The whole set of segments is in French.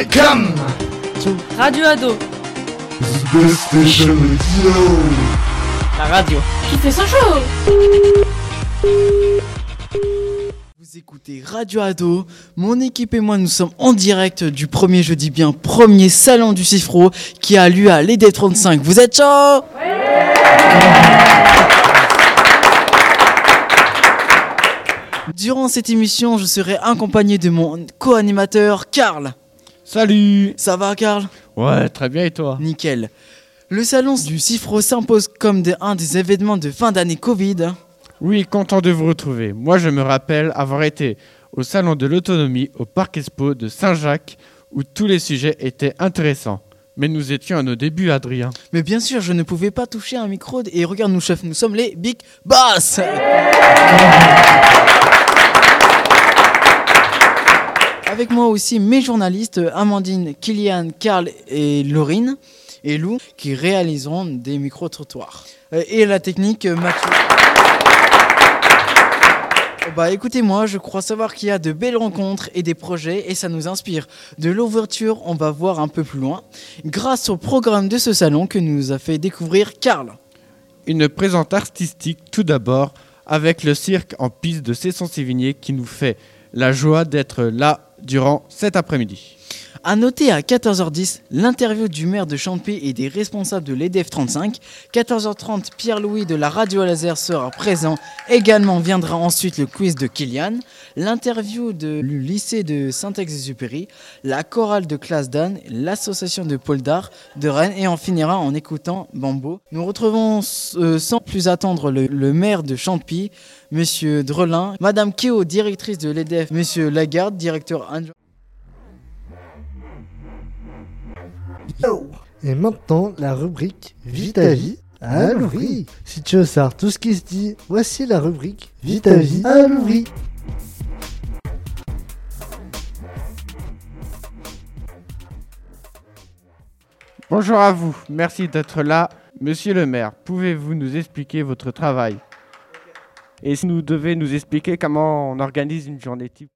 Welcome to Radio Ado. The Station Radio. La radio qui fait son show. Vous écoutez Radio Ado. Mon équipe et moi, nous sommes en direct du premier, je dis bien, premier salon du Cifro qui a lieu à l'ED35. Vous êtes chaud? Durant cette émission, je serai accompagné de mon co-animateur, Karl. Salut Ça va, Karl? Ouais, très bien, et toi? Nickel. Le salon du Cifro s'impose comme de, un des événements de fin d'année Covid. Oui, content de vous retrouver. Moi, je me rappelle avoir été au salon de l'autonomie au Parc Expo de Saint-Jacques où tous les sujets étaient intéressants. Mais nous étions à nos débuts, Adrien. Mais bien sûr, je ne pouvais pas toucher un micro et regarde nous, chef, nous sommes les Big Boss Avec moi aussi mes journalistes Amandine, Kylian, Karl et Laurine et Lou qui réaliseront des micro-trottoirs. Euh, et la technique Mathieu. Bah écoutez-moi, je crois savoir qu'il y a de belles rencontres et des projets et ça nous inspire. De l'ouverture, on va voir un peu plus loin, grâce au programme de ce salon que nous a fait découvrir Karl. Une présente artistique tout d'abord avec le cirque en piste de Cesson-Sévigné qui nous fait la joie d'être là durant cet après-midi. A noter à 14h10 l'interview du maire de Champy et des responsables de l'EDF 35. 14h30, Pierre-Louis de la radio laser sera présent. Également viendra ensuite le quiz de Kylian, l'interview de du lycée de Saint-Exupéry, la chorale de classe d'Anne, l'association de pôle d'art de Rennes et on finira en écoutant Bambo. Nous retrouvons euh, sans plus attendre le, le maire de Champy, Monsieur Drelin, Madame Keo, directrice de l'EDF, Monsieur Lagarde, directeur adjoint. Et maintenant, la rubrique Vite à vie à l'ouvri. Si tu veux savoir tout ce qui se dit, voici la rubrique Vite à vie à l'ouvri. Bonjour à vous, merci d'être là. Monsieur le maire, pouvez-vous nous expliquer votre travail? Et si nous devez nous expliquer comment on organise une journée type?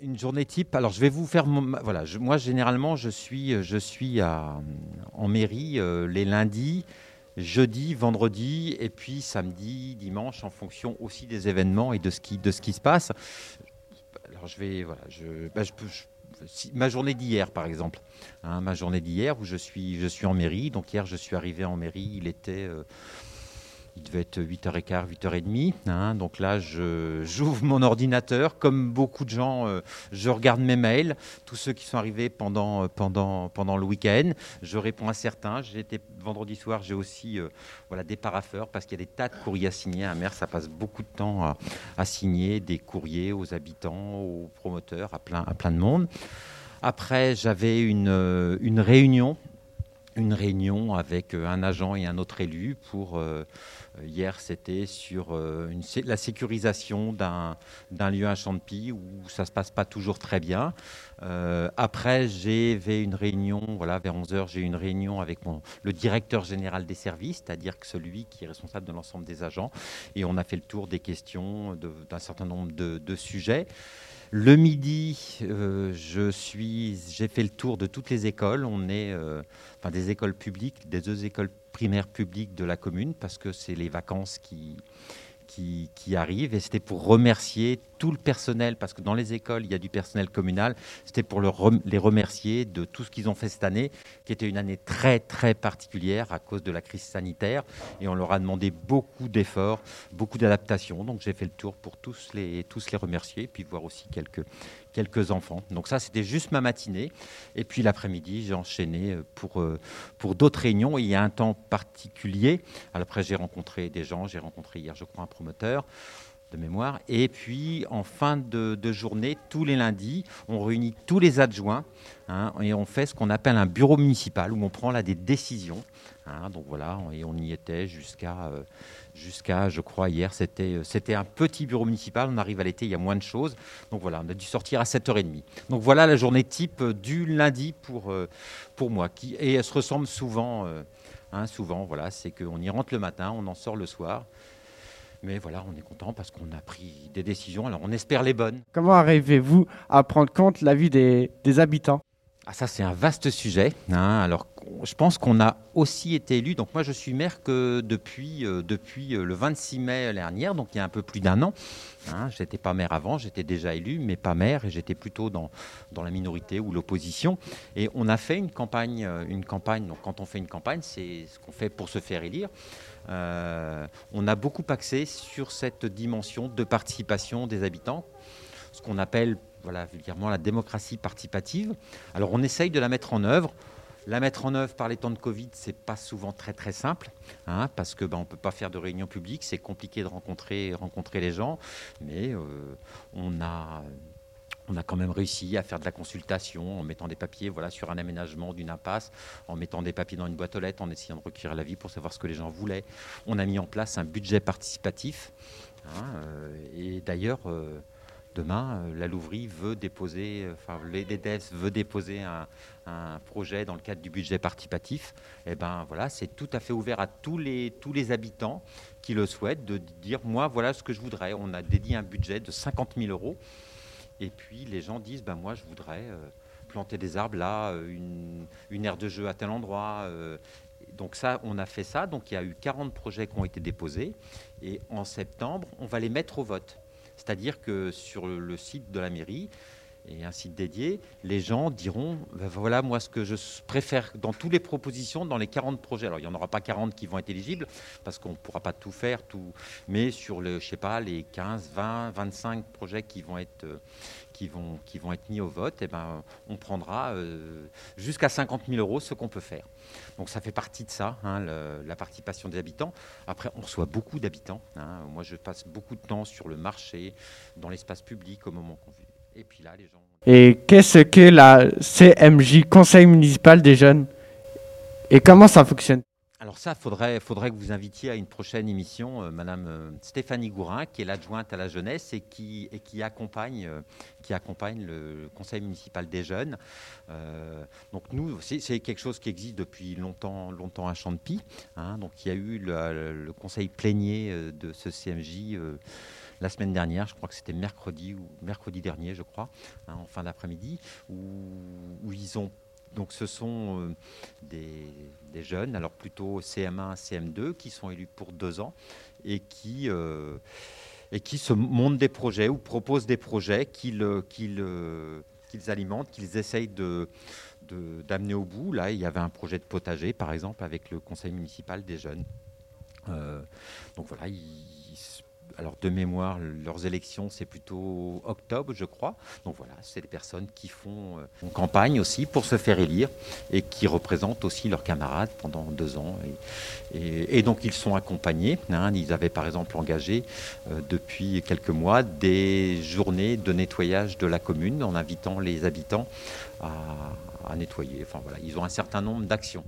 Une journée type? Alors, je vais vous faire. voilà, moi, généralement, je suis, je suis en mairie euh, les lundis, jeudi, vendredi, et puis samedi, dimanche, en fonction aussi des événements et de ce qui, de ce qui se passe. Alors, je vais. Voilà, je, bah, je ma journée d'hier, par exemple. Hein, ma journée d'hier où je suis, je suis en mairie. Donc, hier, je suis arrivé en mairie. Il était. Euh, il devait être 8h15, 8h30. Hein, donc là, j'ouvre mon ordinateur. Comme beaucoup de gens, euh, je regarde mes mails, tous ceux qui sont arrivés pendant, euh, pendant, pendant le week-end. Je réponds à certains. Vendredi soir, j'ai aussi euh, voilà, des paraffeurs parce qu'il y a des tas de courriers à signer. Un maire, ça passe beaucoup de temps à, à, signer des courriers aux habitants, aux promoteurs, à plein, à plein de monde. Après, j'avais une, une réunion une réunion avec un agent et un autre élu pour hier, c'était sur euh, la sécurisation d'un lieu à Champy où ça ne se passe pas toujours très bien. Euh, après, j'ai une réunion, voilà, vers 11h, j'ai une réunion avec mon, le directeur général des services, c'est-à-dire celui qui est responsable de l'ensemble des agents. Et on a fait le tour des questions d'un certain nombre de, sujets. Le midi, euh, j'ai fait le tour de toutes les écoles. On est, euh, enfin des écoles publiques, des deux écoles primaires publiques de la commune, parce que c'est les vacances qui, qui. Et c'était pour remercier tout le personnel, parce que dans les écoles, il y a du personnel communal. C'était pour les remercier de tout ce qu'ils ont fait cette année, qui était une année très, très particulière à cause de la crise sanitaire. Et on leur a demandé beaucoup d'efforts, beaucoup d'adaptations. Donc j'ai fait le tour pour tous les, tous les remercier, puis voir aussi quelques, quelques enfants. Donc ça, c'était juste ma matinée. Et puis l'après-midi, j'ai enchaîné euh, pour, euh, pour d'autres réunions. Il y a un temps particulier. Après, j'ai rencontré des gens. J'ai rencontré hier, je crois, un promoteur de mémoire. Et puis, en fin de, journée, tous les lundis, on réunit tous les adjoints hein, et on fait ce qu'on appelle un bureau municipal où on prend là des décisions. Hein, donc voilà, et on y était jusqu'à, euh, jusqu'à je crois, hier, c'était, euh, c'était un petit bureau municipal. On arrive à l'été, il y a moins de choses. Donc voilà, on a dû sortir à 7h30. Donc voilà la journée type du lundi pour, euh, pour moi. Qui, et elle se ressemble souvent, euh, hein, souvent, voilà, c'est qu'on y rentre le matin, on en sort le soir. Mais voilà, on est content parce qu'on a pris des décisions. Alors, on espère les bonnes. Comment arrivez-vous à prendre compte la vie des, des habitants? Ah, ça, c'est un vaste sujet. hein. Alors, je pense qu'on a aussi été élu. Donc, moi, je suis maire que depuis, euh, euh, le 26 mai dernier, donc il y a un peu plus d'un an. Hein, j'étais pas maire avant, j'étais déjà élu, mais pas maire, et j'étais plutôt dans, la minorité ou l'opposition. Et on a fait une campagne, euh, une campagne. Donc, quand on fait une campagne, c'est ce qu'on fait pour se faire élire. On a beaucoup axé sur cette dimension de participation des habitants, ce qu'on appelle voilà, vulgairement la démocratie participative. Alors on essaye de la mettre en œuvre. La mettre en œuvre par les temps de Covid, c'est pas souvent très très simple, hein, parce que ben, on peut pas faire de réunions publiques, c'est compliqué de rencontrer rencontrer les gens, mais euh, on a on a quand même réussi à faire de la consultation en mettant des papiers voilà, sur un aménagement d'une impasse, en mettant des papiers dans une boîte aux lettres, en essayant de recueillir l'avis pour savoir ce que les gens voulaient. On a mis en place un budget participatif. hein, euh, et d'ailleurs, euh, demain, euh, la Louvrie veut déposer, euh, enfin, les DEDES veut déposer un, projet dans le cadre du budget participatif. Et ben voilà, c'est tout à fait ouvert à tous les, habitants qui le souhaitent de dire moi, voilà ce que je voudrais. On a dédié un budget de 50 000 euros. Et puis les gens disent, ben moi je voudrais euh, planter des arbres là, une, aire de jeu à tel endroit. donc ça, on a fait ça. Donc il y a eu 40 projets qui ont été déposés. Et en septembre, on va les mettre au vote. C'est-à-dire que sur le, site de la mairie, et un site dédié, les gens diront, ben voilà moi ce que je préfère dans toutes les propositions, dans les 40 projets. Alors il n'y en aura pas 40 qui vont être éligibles, parce qu'on ne pourra pas tout faire, tout, mais sur le, je sais pas, les 15, 20, 25 projets qui vont être, euh, qui vont, qui vont être mis au vote, et ben, on prendra euh, jusqu'à 50 000 euros ce qu'on peut faire. Donc ça fait partie de ça, hein, la participation des habitants. Après, on reçoit beaucoup d'habitants. hein. Moi, je passe beaucoup de temps sur le marché, dans l'espace public au moment qu'on vit. Et puis là, les gens. Et qu'est-ce que la CMJ, Conseil municipal des jeunes? Et comment ça fonctionne? Alors ça, faudrait, faudrait que vous invitiez à une prochaine émission euh, Madame euh, Stéphanie Gourin, qui est l'adjointe à la jeunesse et qui, accompagne, euh, qui accompagne le Conseil municipal des jeunes. Euh, donc nous, c'est quelque chose qui existe depuis longtemps, longtemps à Champy. hein. donc il y a eu le, Conseil plénier de ce CMJ. la semaine dernière, je crois que c'était mercredi ou mercredi dernier, je crois, hein, en fin d'après-midi, où, ils ont donc ce sont des, des jeunes, alors plutôt CM1, CM2, qui sont élus pour deux ans et qui, euh, et qui se montent des projets ou proposent des projets qu'ils euh, euh, qu'ils alimentent, qu'ils essayent de d'amener au bout. Là, il y avait un projet de potager, par exemple, avec le conseil municipal des jeunes. Donc voilà, alors de mémoire, leurs élections, c'est plutôt octobre, je crois. Donc voilà, c'est des personnes qui font, euh, font campagne aussi pour se faire élire et qui représentent aussi leurs camarades pendant deux ans. Et donc ils sont accompagnés. hein. ils avaient par exemple engagé euh, depuis quelques mois des journées de nettoyage de la commune en invitant les habitants à, à nettoyer. Enfin voilà, ils ont un certain nombre d'actions.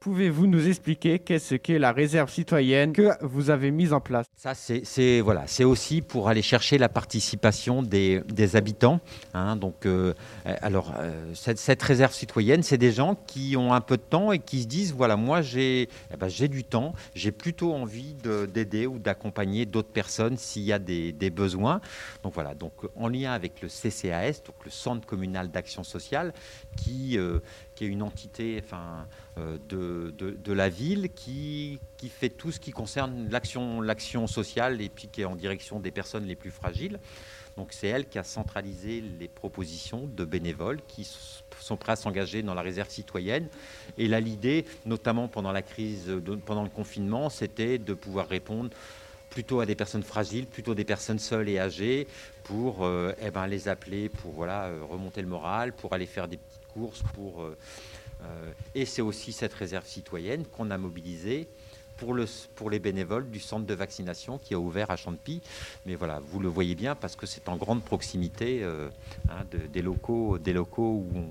Pouvez-vous nous expliquer qu'est-ce qu'est la réserve citoyenne que vous avez mise en place? Ça, c'est voilà, c'est aussi pour aller chercher la participation des, des habitants. hein. donc, euh, euh, alors, euh, cette, réserve citoyenne, c'est des gens qui ont un peu de temps et qui se disent voilà, moi, j'ai eh ben, j'ai du temps, j'ai plutôt envie de- d'aider ou d'accompagner d'autres personnes s'il y a des, besoins. Donc voilà, donc en lien avec le CCAS, donc le Centre communal d'action sociale, qui, qui est une entité, enfin, euh, de, de- la ville qui, qui fait tout ce qui concerne l'action, sociale et puis qui est en direction des personnes les plus fragiles. Donc c'est elle qui a centralisé les propositions de bénévoles qui sont prêts à s'engager dans la réserve citoyenne. Et là, l'idée, notamment pendant la crise, pendant le confinement, c'était de pouvoir répondre plutôt à des personnes fragiles, plutôt des personnes seules et âgées, pour euh, eh ben, les appeler, pour voilà, euh, remonter le moral, pour aller faire des petites courses, pour... euh, euh, et c'est aussi cette réserve citoyenne qu'on a mobilisée pour, le, pour les bénévoles du centre de vaccination qui a ouvert à Champy. Mais voilà, vous le voyez bien parce que c'est en grande proximité euh, hein, de- des locaux, des locaux où, on,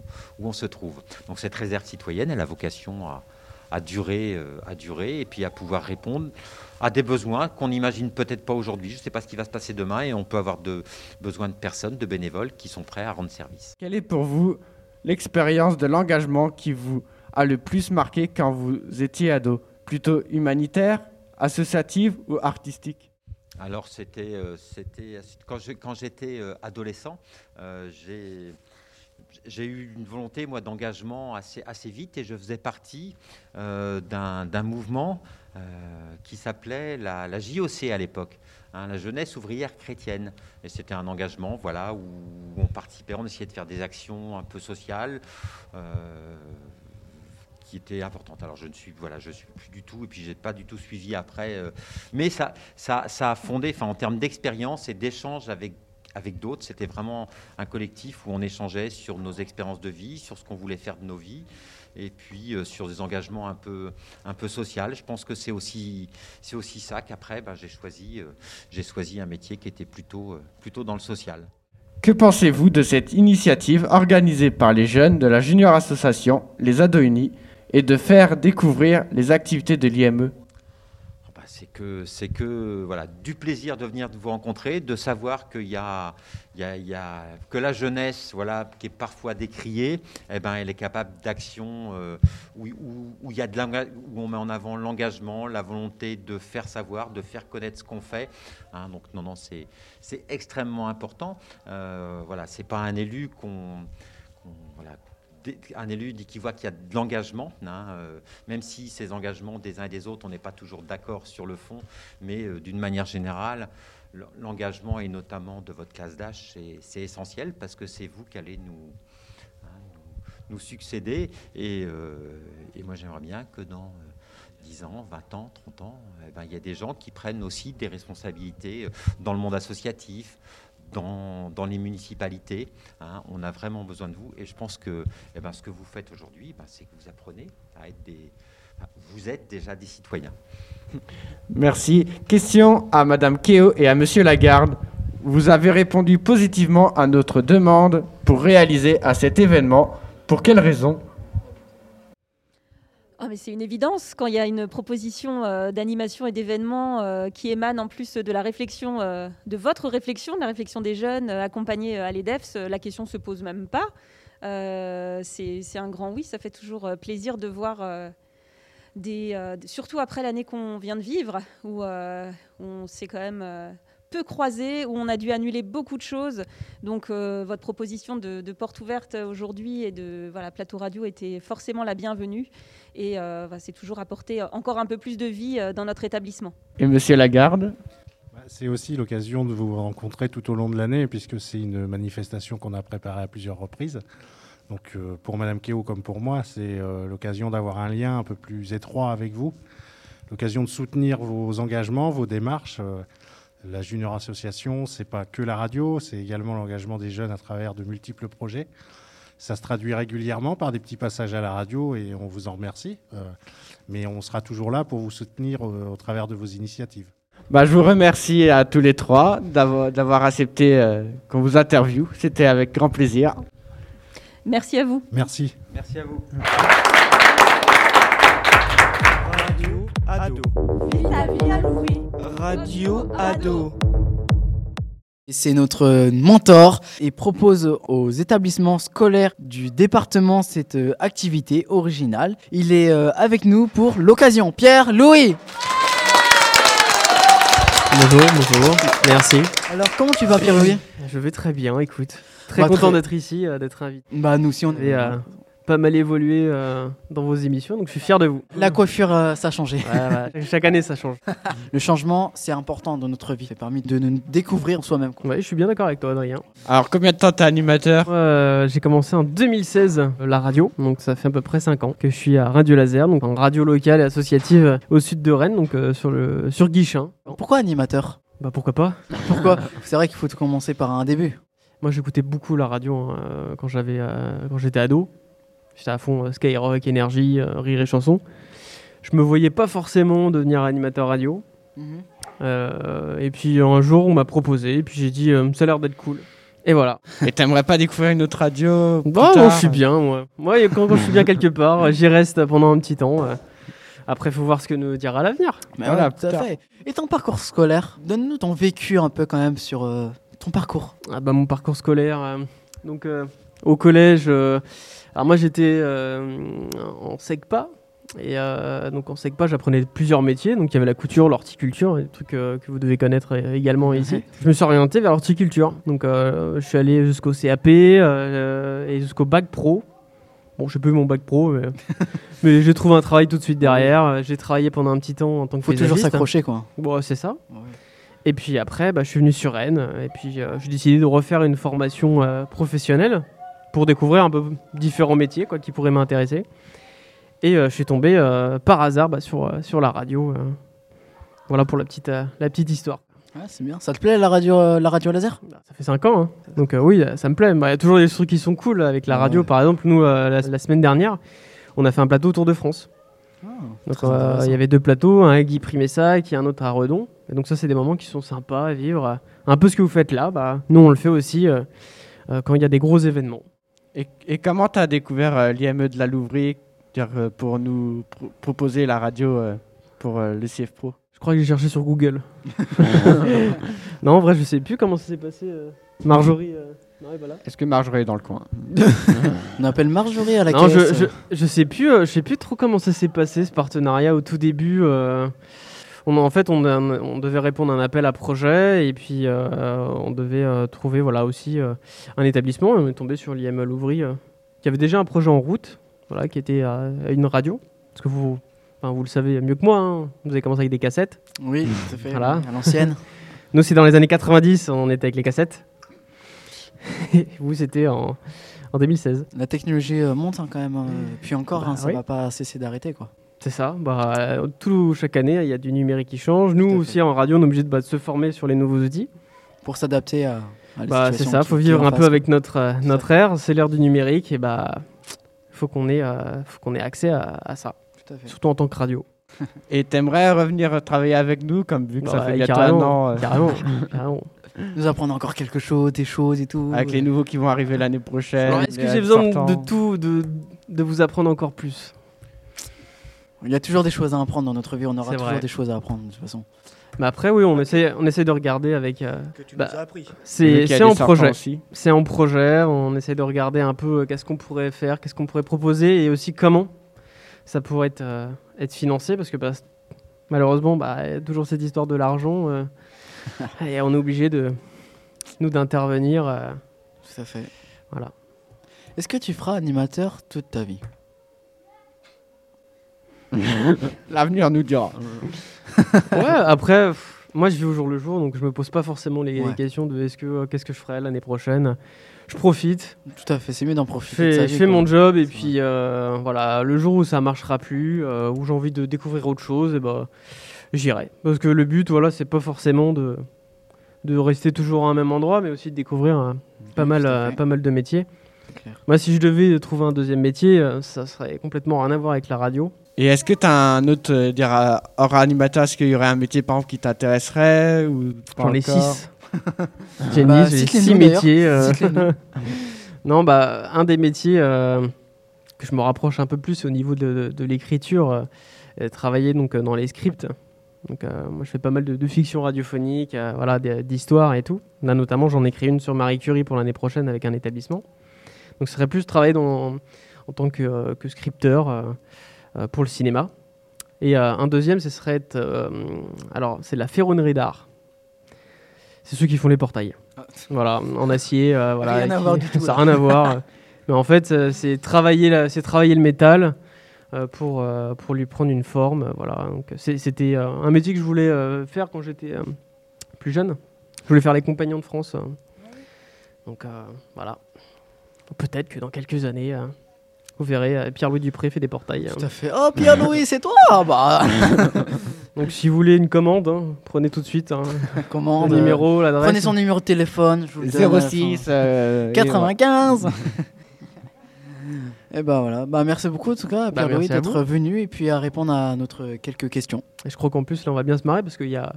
où on se trouve. Donc cette réserve citoyenne, elle a vocation à, à durer, à durer et puis à pouvoir répondre à des besoins qu'on n'imagine peut-être pas aujourd'hui. Je ne sais pas ce qui va se passer demain et on peut avoir de, besoin de personnes, de bénévoles qui sont prêts à rendre service. Quelle est pour vous l'expérience de l'engagement qui vous a le plus marqué quand vous étiez ado. Plutôt humanitaire, associative ou artistique? Alors c'était, euh, quand j'étais euh, adolescent, euh, j'ai eu une volonté, moi, d'engagement assez, vite et je faisais partie d'un mouvement qui s'appelait la, la JOC à l'époque, hein, la Jeunesse ouvrière chrétienne. Et c'était un engagement, voilà, où on participait, on essayait de faire des actions un peu sociales. euh, qui étaient importantes. Alors je ne suis voilà, je suis plus du tout et puis j'ai pas du tout suivi après. euh, mais ça, ça, ça a fondé, enfin en termes d'expérience et d'échange avec avec d'autres, c'était vraiment un collectif où on échangeait sur nos expériences de vie, sur ce qu'on voulait faire de nos vies, et puis euh, sur des engagements un peu, un peu social. Je pense que c'est aussi, ça qu'après, ben, j'ai choisi, euh, j'ai choisi un métier qui était plutôt, euh, plutôt dans le social. Que pensez-vous de cette initiative organisée par les jeunes de la Junior Association, les Ados Unis, et de faire découvrir les activités de l'IME c'est que, c'est que voilà, du plaisir de venir vous rencontrer, de savoir qu'il y a, il y a- que la jeunesse, voilà, qui est parfois décriée, eh ben, elle est capable d'actions euh, où, il y a de où on met en avant l'engagement, la volonté de faire savoir, de faire connaître ce qu'on fait. hein. donc non, non, c'est, c'est extrêmement important. Euh, voilà, c'est pas un élu qu'on, un élu dit qu'il voit qu'il y a de l'engagement, hein, euh, même si ces engagements des uns et des autres, on n'est pas toujours d'accord sur le fond, mais euh, d'une manière générale, l'engagement et notamment de votre classe d'âge, c'est- essentiel parce que c'est vous qui allez nous, hein, succéder. Et, euh, et moi, j'aimerais bien que dans euh, 10 ans, 20 ans, 30 ans, eh ben, il y a des gens qui prennent aussi des responsabilités dans le monde associatif, dans, les municipalités. hein. on a vraiment besoin de vous. Et je pense que eh ben, ce que vous faites aujourd'hui, ben, c'est que vous apprenez à être des... vous êtes déjà des citoyens. Merci. Question à Madame Keo et à Monsieur Lagarde. Vous avez répondu positivement à notre demande pour réaliser à cet événement. Pour quelle raison? Ah, mais c'est une évidence quand il y a une proposition euh, d'animation et d'événement euh, qui émane en plus de la réflexion, euh, de votre réflexion, de la réflexion des jeunes accompagnés à l'EDEFS, la question se pose même pas. C'est un grand oui, ça fait toujours plaisir de voir des, surtout après l'année qu'on vient de vivre, où on s'est quand même peu croisé, où on a dû annuler beaucoup de choses. Donc euh, votre proposition de, de porte ouverte aujourd'hui et de voilà, plateau radio était forcément la bienvenue. Et euh, bah, c'est toujours apporter encore un peu plus de vie euh, dans notre établissement. Et Monsieur Lagarde Bah, C'est aussi l'occasion de vous rencontrer tout au long de l'année, puisque c'est une manifestation qu'on a préparée à plusieurs reprises. Donc pour Madame Keo comme pour moi, c'est l'occasion d'avoir un lien un peu plus étroit avec vous, l'occasion de soutenir vos engagements, vos démarches. La Junior Association, c'est pas que la radio, c'est également l'engagement des jeunes à travers de multiples projets. Ça se traduit régulièrement par des petits passages à la radio et on vous en remercie. Euh, mais on sera toujours là pour vous soutenir euh, au travers de vos initiatives. Bah, je vous remercie à tous les trois d'avoir d'avoir accepté euh, qu'on vous interviewe. C'était avec grand plaisir. Merci à vous. Merci. Merci à vous. Ado. Radio Ado. C'est notre mentor et propose aux établissements scolaires du département cette euh, activité originale. Il est euh, avec nous pour l'occasion. Pierre Louis Bonjour, bonjour, merci. Alors comment tu vas Pierre Louis? Je vais très bien, écoute. Très Bah, content très- d'être ici, euh, d'être invité. Bah nous aussi on Et euh, pas mal évolué euh, dans vos émissions, donc je suis fier de vous. La coiffure euh, ça a changé. Ouais, ouais, Chaque année ça change. Le changement c'est important dans notre vie. Ça permet de nous découvrir soi-même. quoi. Ouais, je suis bien d'accord avec toi, Adrien. Alors, combien de temps t'es animateur? Euh, j'ai commencé en 2016 euh, la radio, donc ça fait à peu près 5 ans que je suis à Radio Laser, donc en radio locale et associative au sud de Rennes, donc euh, sur, le, sur Guichin. Pourquoi animateur? Bah pourquoi pas Pourquoi? C'est vrai qu'il faut commencer par un début. Moi j'écoutais beaucoup la radio hein, quand j'avais euh, quand j'étais ado. J'étais à fond euh, Skyrock, Énergie, euh, Rire et Chanson. Je me voyais pas forcément devenir animateur radio. Mhm. Euh, et puis un jour on m'a proposé, et puis j'ai dit euh, ça a l'air d'être cool. Et voilà. Et t'aimerais pas découvrir une autre radio Bon, moi, je suis bien, moi. Moi, quand, quand je suis bien quelque part, j'y reste pendant un petit temps. euh. Après, faut voir ce que nous dira l'avenir. Mais Voilà, voilà, tout à fait. Et ton parcours scolaire Donne-nous ton vécu un peu quand même sur euh, ton parcours. Ah bah, mon parcours scolaire. euh, donc, euh, au collège, euh, alors moi j'étais euh, en SECPA, Et euh, donc en SECPA, j'apprenais plusieurs métiers. Donc il y avait la couture, l'horticulture, des trucs euh, que vous devez connaître également ici. Je me suis orienté vers l'horticulture. Donc euh, je suis allé jusqu'au CAP et jusqu'au bac pro. Bon, je sais plus mon bac pro, mais, mais j'ai trouvé un travail tout de suite derrière. J'ai travaillé pendant un petit temps en tant que Faut toujours s'accrocher, quoi. Bon, c'est ça. Et puis après, bah, je suis venu sur Rennes et puis j'ai décidé de refaire une formation professionnelle pour découvrir un peu différents métiers quoi, qui pourraient m'intéresser. Et euh, je suis tombé euh, par hasard bah, sur, euh, sur la radio. Voilà pour la petite, la petite histoire. Ouais, c'est bien. Ça te plaît la radio, euh, la radio laser? Ça fait 5 ans, hein. donc euh, oui, ça me plaît. Bah, Il y a toujours des trucs qui sont cool avec la radio. Ouais. Par exemple, nous, euh, la, la semaine dernière, on a fait un plateau Tour de France. Donc intéressant. il y avait deux plateaux, un à Guy Primessac et un autre à Redon. Et donc ça c'est des moments qui sont sympas à vivre. Un peu ce que vous faites là, bah, nous on le fait aussi quand il y a des gros événements. Et, et comment tu as découvert euh, l'IME de la Louvrie euh, pour nous pro- proposer la radio euh, pour euh, le CF Pro? Je crois que j'ai cherché sur Google. non en vrai je sais plus comment ça s'est passé. euh. Marjorie, euh, non, et voilà. Est-ce que Marjorie est dans le coin? On appelle Marjorie à la Non, je, caisse. je, je sais plus, euh, je sais plus trop comment ça s'est passé ce partenariat au tout début. euh, on, en fait, on, devait répondre à un appel à projet et puis euh, on devait euh, trouver voilà aussi euh, un établissement. Et on est tombé sur l'IM Louvry euh, qui avait déjà un projet en route, voilà, qui était à, à une radio. Parce que vous, enfin, vous le savez mieux que moi. hein, vous avez commencé avec des cassettes. Oui, tout à fait. Voilà. À l'ancienne. Nous, c'est dans les années 90, on était avec les cassettes. Et vous, c'était en, en 2016. La technologie euh, monte hein, quand même. euh, puis encore, Bah hein, ça oui. va pas cesser d'arrêter, quoi. C'est ça. Bah, tout, chaque année, il y a du numérique qui change. Nous aussi, en radio, on est obligé de, bah, de se former sur les nouveaux outils. Pour s'adapter à, à la Bah, c'est ça. qui- faut vivre un peu face, avec notre, euh, notre ère. C'est l'ère du numérique. Et bah, faut qu'on ait, euh, faut qu'on ait accès à, à ça. Tout à fait. Surtout en tant que radio. Et t'aimerais revenir travailler avec nous, comme vu que ça Bah, fait bientôt un an, euh, carrément, carrément. Nous apprendre encore quelque chose, des choses et tout. avec les nouveaux qui vont arriver l'année prochaine. Est-ce que j'ai besoin de tout, de, de vous apprendre encore plus? Il y a toujours des choses à apprendre dans notre vie. On aura C'est toujours vrai. des choses à apprendre de toute façon. Mais après, oui, on essaie, on essaie de regarder avec. euh, Que tu bah, nous as appris. C'est en projet. aussi. C'est en projet. On essaie de regarder un peu euh, qu'est-ce qu'on pourrait faire, qu'est-ce qu'on pourrait proposer et aussi comment ça pourrait être, euh, être financé parce que bah, malheureusement, bah, il y a toujours cette histoire de l'argent euh, et on est obligé de nous d'intervenir. euh, Tout à fait. Voilà. Est-ce que tu feras animateur toute ta vie? L'avenir nous dira. ouais, après, pff, moi je vis au jour le jour donc je me pose pas forcément les, Ouais. questions de est-ce que euh, qu'est-ce que je ferai l'année prochaine. Je profite, Tout à fait. C'est mieux d'en profiter. de sa fais, vie, je fais quoi. mon job et puis euh, voilà, le jour où ça marchera plus, euh, où j'ai envie de découvrir autre chose, et bah, j'irai. Parce que le but, voilà, c'est pas forcément de, de rester toujours à un même endroit, mais aussi de découvrir pas, mal, pas mal de métiers. Moi, si je devais trouver un deuxième métier, ça serait complètement rien à voir avec la radio. Et est-ce que tu as un autre, euh, dire, euh, hors animateur, est-ce qu'il y aurait un métier par exemple qui t'intéresserait ou pas J'en ai six. Bah, j'ai cite-les-nous, six métiers. euh. Non, bah, un des métiers euh, que je me rapproche un peu plus au niveau de, de- de l'écriture, travailler donc euh, dans les scripts. Donc, euh, moi, je fais pas mal de, de fiction radiophonique, euh, voilà, d'histoires et tout. Là, notamment, j'en écris une sur Marie Curie pour l'année prochaine avec un établissement. Donc, ce serait plus travailler dans, en tant que, euh, que scripteur pour le cinéma. Et euh, un deuxième, ce serait être, euh, alors, c'est la ferronnerie d'art. C'est ceux qui font les portails. Voilà, en acier. euh, voilà, Rien à voir du tout, Ça n'a rien à voir. euh. Mais en fait, euh, c'est travailler, c'est travailler le métal euh, pour, euh, pour lui prendre une forme. euh, Voilà. C'était euh, un métier que je voulais euh, faire quand j'étais euh, plus jeune. Je voulais faire les compagnons de France. euh. Donc euh, voilà. Peut-être que dans quelques années, euh, vous verrez, euh, Pierre-Louis Dupré fait des portails. Tout à fait. Oh, Pierre-Louis, c'est toi Bah, Donc si vous voulez une commande, hein, prenez tout de suite hein, commande. le numéro, l'adresse. Prenez son numéro de téléphone. Je vous le donne à la 06 fin. euh, et 95 Et ben voilà, bah merci beaucoup en tout cas Bah, Pierre-Louis d'être venu et puis à répondre à notre quelques questions. Et je crois qu'en plus là on va bien se marrer parce qu'il y a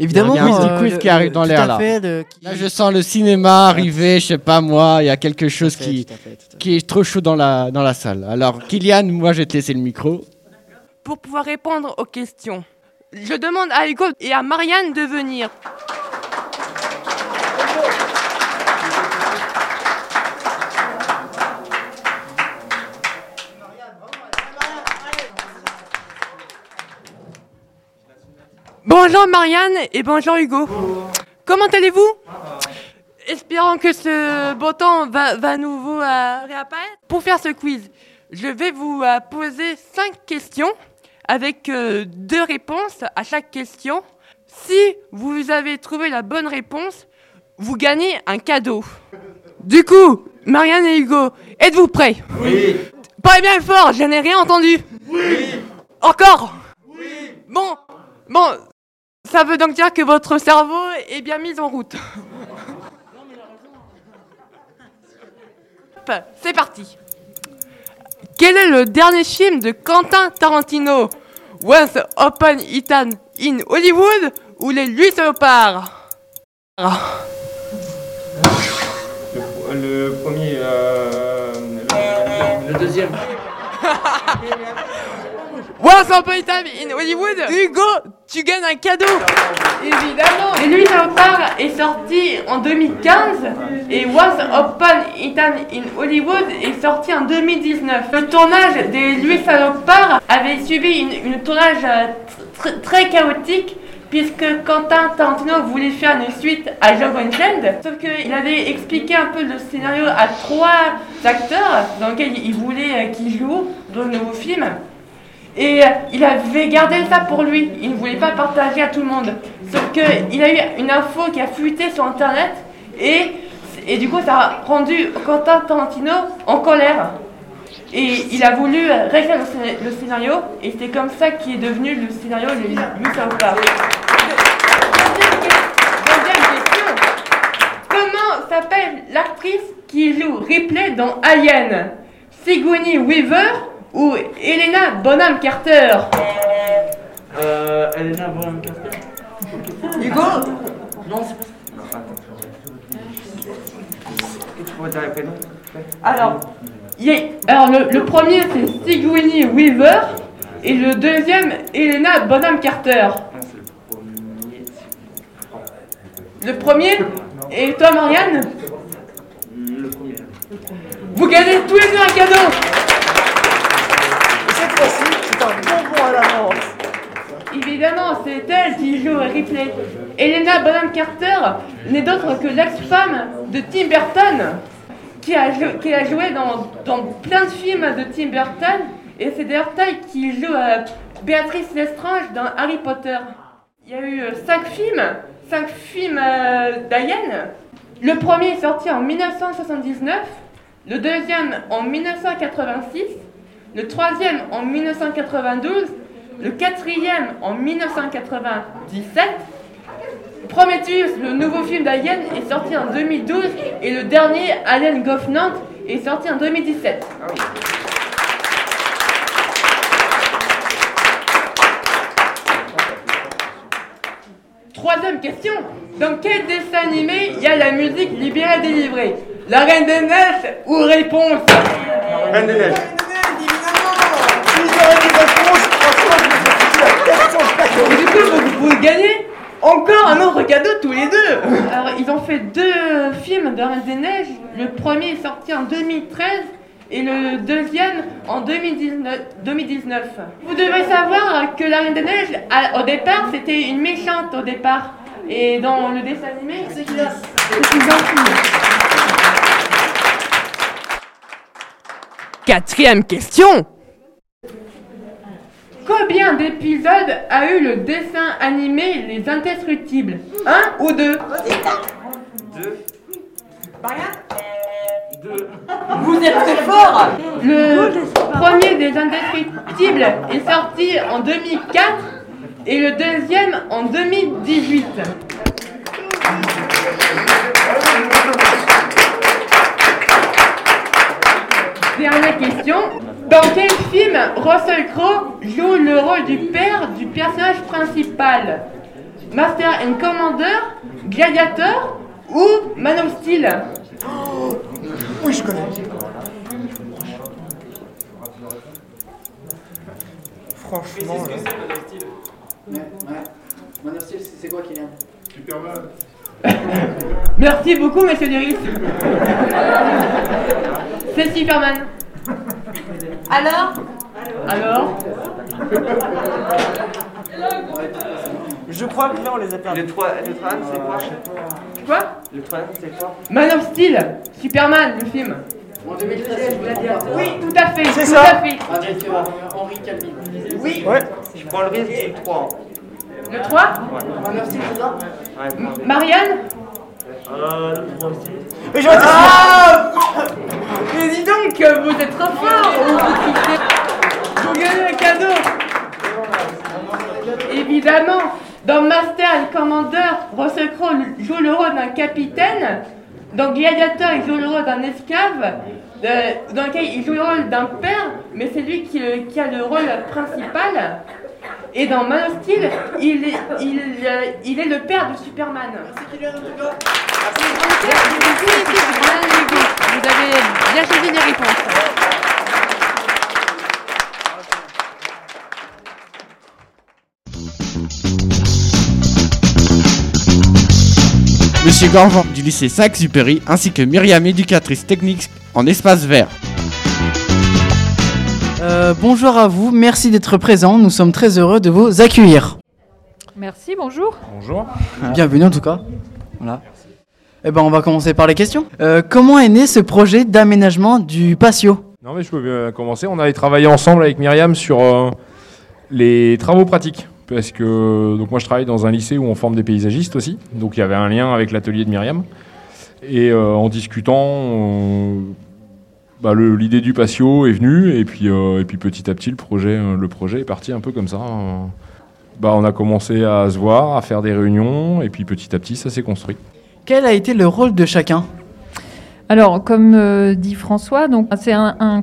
Évidemment, Il y a un euh, quiz qui arrive dans l'air, là. fait, Là, je sens le cinéma arriver, je sais pas moi, il y a quelque chose fait, qui, tout à fait, tout à fait. qui est trop chaud dans la, dans la salle. Alors, Kylian, moi, je vais te laisser le micro. Pour pouvoir répondre aux questions, je demande à Hugo et à Marianne de venir. Bonjour Marianne et bonjour Hugo. Comment allez-vous? Espérons que ce beau temps va, va à nouveau euh, réapparaître. Pour faire ce quiz, je vais vous euh, poser cinq questions avec euh, deux réponses à chaque question. Si vous avez trouvé la bonne réponse, vous gagnez un cadeau. Du coup, Marianne et Hugo, êtes-vous prêts? Oui. Parlez bien fort, je n'ai rien entendu. Oui. Encore Oui. Bon, bon, ça veut donc dire que votre cerveau est bien mis en route. C'est parti. Quel est le dernier film de Quentin Tarantino? Once Upon Ethan in Hollywood ou Les Lui Salopards Ah. Le premier. euh, le, le deuxième. Once Upon Time in Hollywood Hugo, tu gagnes un cadeau Évidemment Et lui, Salopards est sorti en 2015 et Once Upon Time in Hollywood est sorti en 2019. Le tournage des Lui Salopards avait suivi une, tournage euh, tr- très chaotique puisque Quentin Tarantino voulait faire une suite à Django Unchained, sauf qu'il avait expliqué un peu le scénario à trois acteurs dans lesquels il voulait euh, qu'ils jouent dans le nouveau film. Et euh, il avait gardé ça pour lui, il ne voulait pas partager à tout le monde. Sauf qu'il a eu une info qui a fuité sur internet et, et du coup ça a rendu Quentin Tarantino en colère. Et il a voulu réécrire le, scéna- le scénario et c'est comme ça qu'il est devenu le scénario de. Deuxième question. Comment s'appelle l'actrice qui joue Ripley dans Alien? Sigourney Weaver ou Elena Bonham Carter Euh, Elena Bonham Carter. Hugo Non, c'est pas ça. Que tu pourrais dire les prénoms Alors, il y a- alors le, le premier c'est Sigourney Weaver et le deuxième Elena Bonham Carter. Non, c'est le premier. Le premier Et toi Marianne Le premier. Vous gagnez tous les deux un cadeau Cette fois-ci, c'est à. Évidemment, c'est elle qui joue Ripley. Elena Bonham Carter n'est d'autre que l'ex-femme de Tim Burton, qui a, joué dans, plein de films de Tim Burton, et c'est d'ailleurs elle qui joue euh, Béatrice Lestrange dans Harry Potter. Il y a eu euh, cinq films, cinq films euh, d'Alien. Le premier est sorti en 1979, le deuxième en 1986, le troisième en 1992, le quatrième en 1997. Prometheus, le nouveau film d'Alien, est sorti en 2012 et le dernier, Alien Governant, est sorti en 2017. Troisième question. Dans quel dessin animé il y a la musique libérée délivrée? La Reine des Neiges ou Réponse? Reine des. Si j'aurais des réponses, franchement, je me serais foutu la tête sur le plateau. Et du coup, vous, vous gagnez encore un autre cadeau tous les deux Alors, ils ont fait deux films de Reine des Neiges. Le premier est sorti en 2013 et le deuxième en 2019. 2019. Vous devez savoir que la Reine des Neiges, au départ, c'était une méchante au départ. Et dans le dessin animé, c'est une gentille. Quatrième question Combien d'épisodes a eu le dessin animé Les Indestructibles Un ou deux Deux. Deux. Vous êtes très fort Le premier des Indestructibles est sorti en 2004 et le deuxième en 2018. Dernière question. Dans quel film Russell Crowe joue le rôle du père du personnage principal? Master and Commander, Gladiator ou Man of Steel? Oui, je connais. Franchement. là. Man of Steel, c'est quoi, Kylian Merci beaucoup, monsieur Duris. C'est Superman. Alors Alors Je crois que là, on les a perdus. Le 3, le 3 c'est quoi Quoi Le 3 c'est quoi Man of Steel, Superman, le film. En 2013, Oui, tout à fait. C'est tout ça. à fait. Avec euh, Henri Calvi. Oui. Ouais. Je prends le risque du 3. Le 3 Man of Steel, c'est ça Ouais, Marianne Euh, le 3 aussi. Mais été Ah Mais dis donc, vous êtes trop fort Vous gagnez un cadeau Évidemment, dans Master and Commander, Russell Crowe joue le rôle d'un capitaine. Dans Gladiator, il joue le rôle d'un esclave. dans lequel il joue le rôle d'un père, mais c'est lui qui a le rôle principal. Et dans Man of Steel, il est, il, euh, il est le père de Superman. Vous avez bien choisi les réponses. Monsieur Gorvan du lycée Saxe-Supéry ainsi que Myriam, éducatrice technique en espace vert. Euh, bonjour à vous, merci d'être présent. Nous sommes très heureux de vous accueillir. Merci, bonjour. Bonjour. Bienvenue en tout cas. Voilà. Eh ben, on va commencer par les questions. Euh, comment est né ce projet d'aménagement du patio? Non mais je peux bien commencer. On avait travaillé ensemble avec Myriam sur euh, les travaux pratiques. Parce que donc moi je travaille dans un lycée où on forme des paysagistes aussi. Donc il y avait un lien avec l'atelier de Myriam. Et euh, en discutant, bah, l'idée du patio est venue. Et puis, euh, petit à petit le projet, euh, le est parti un peu comme ça. Euh, bah, on a commencé à se voir, à faire des réunions. Et puis petit à petit ça s'est construit. Quel a été le rôle de chacun? Alors, comme euh, dit François, c'est un,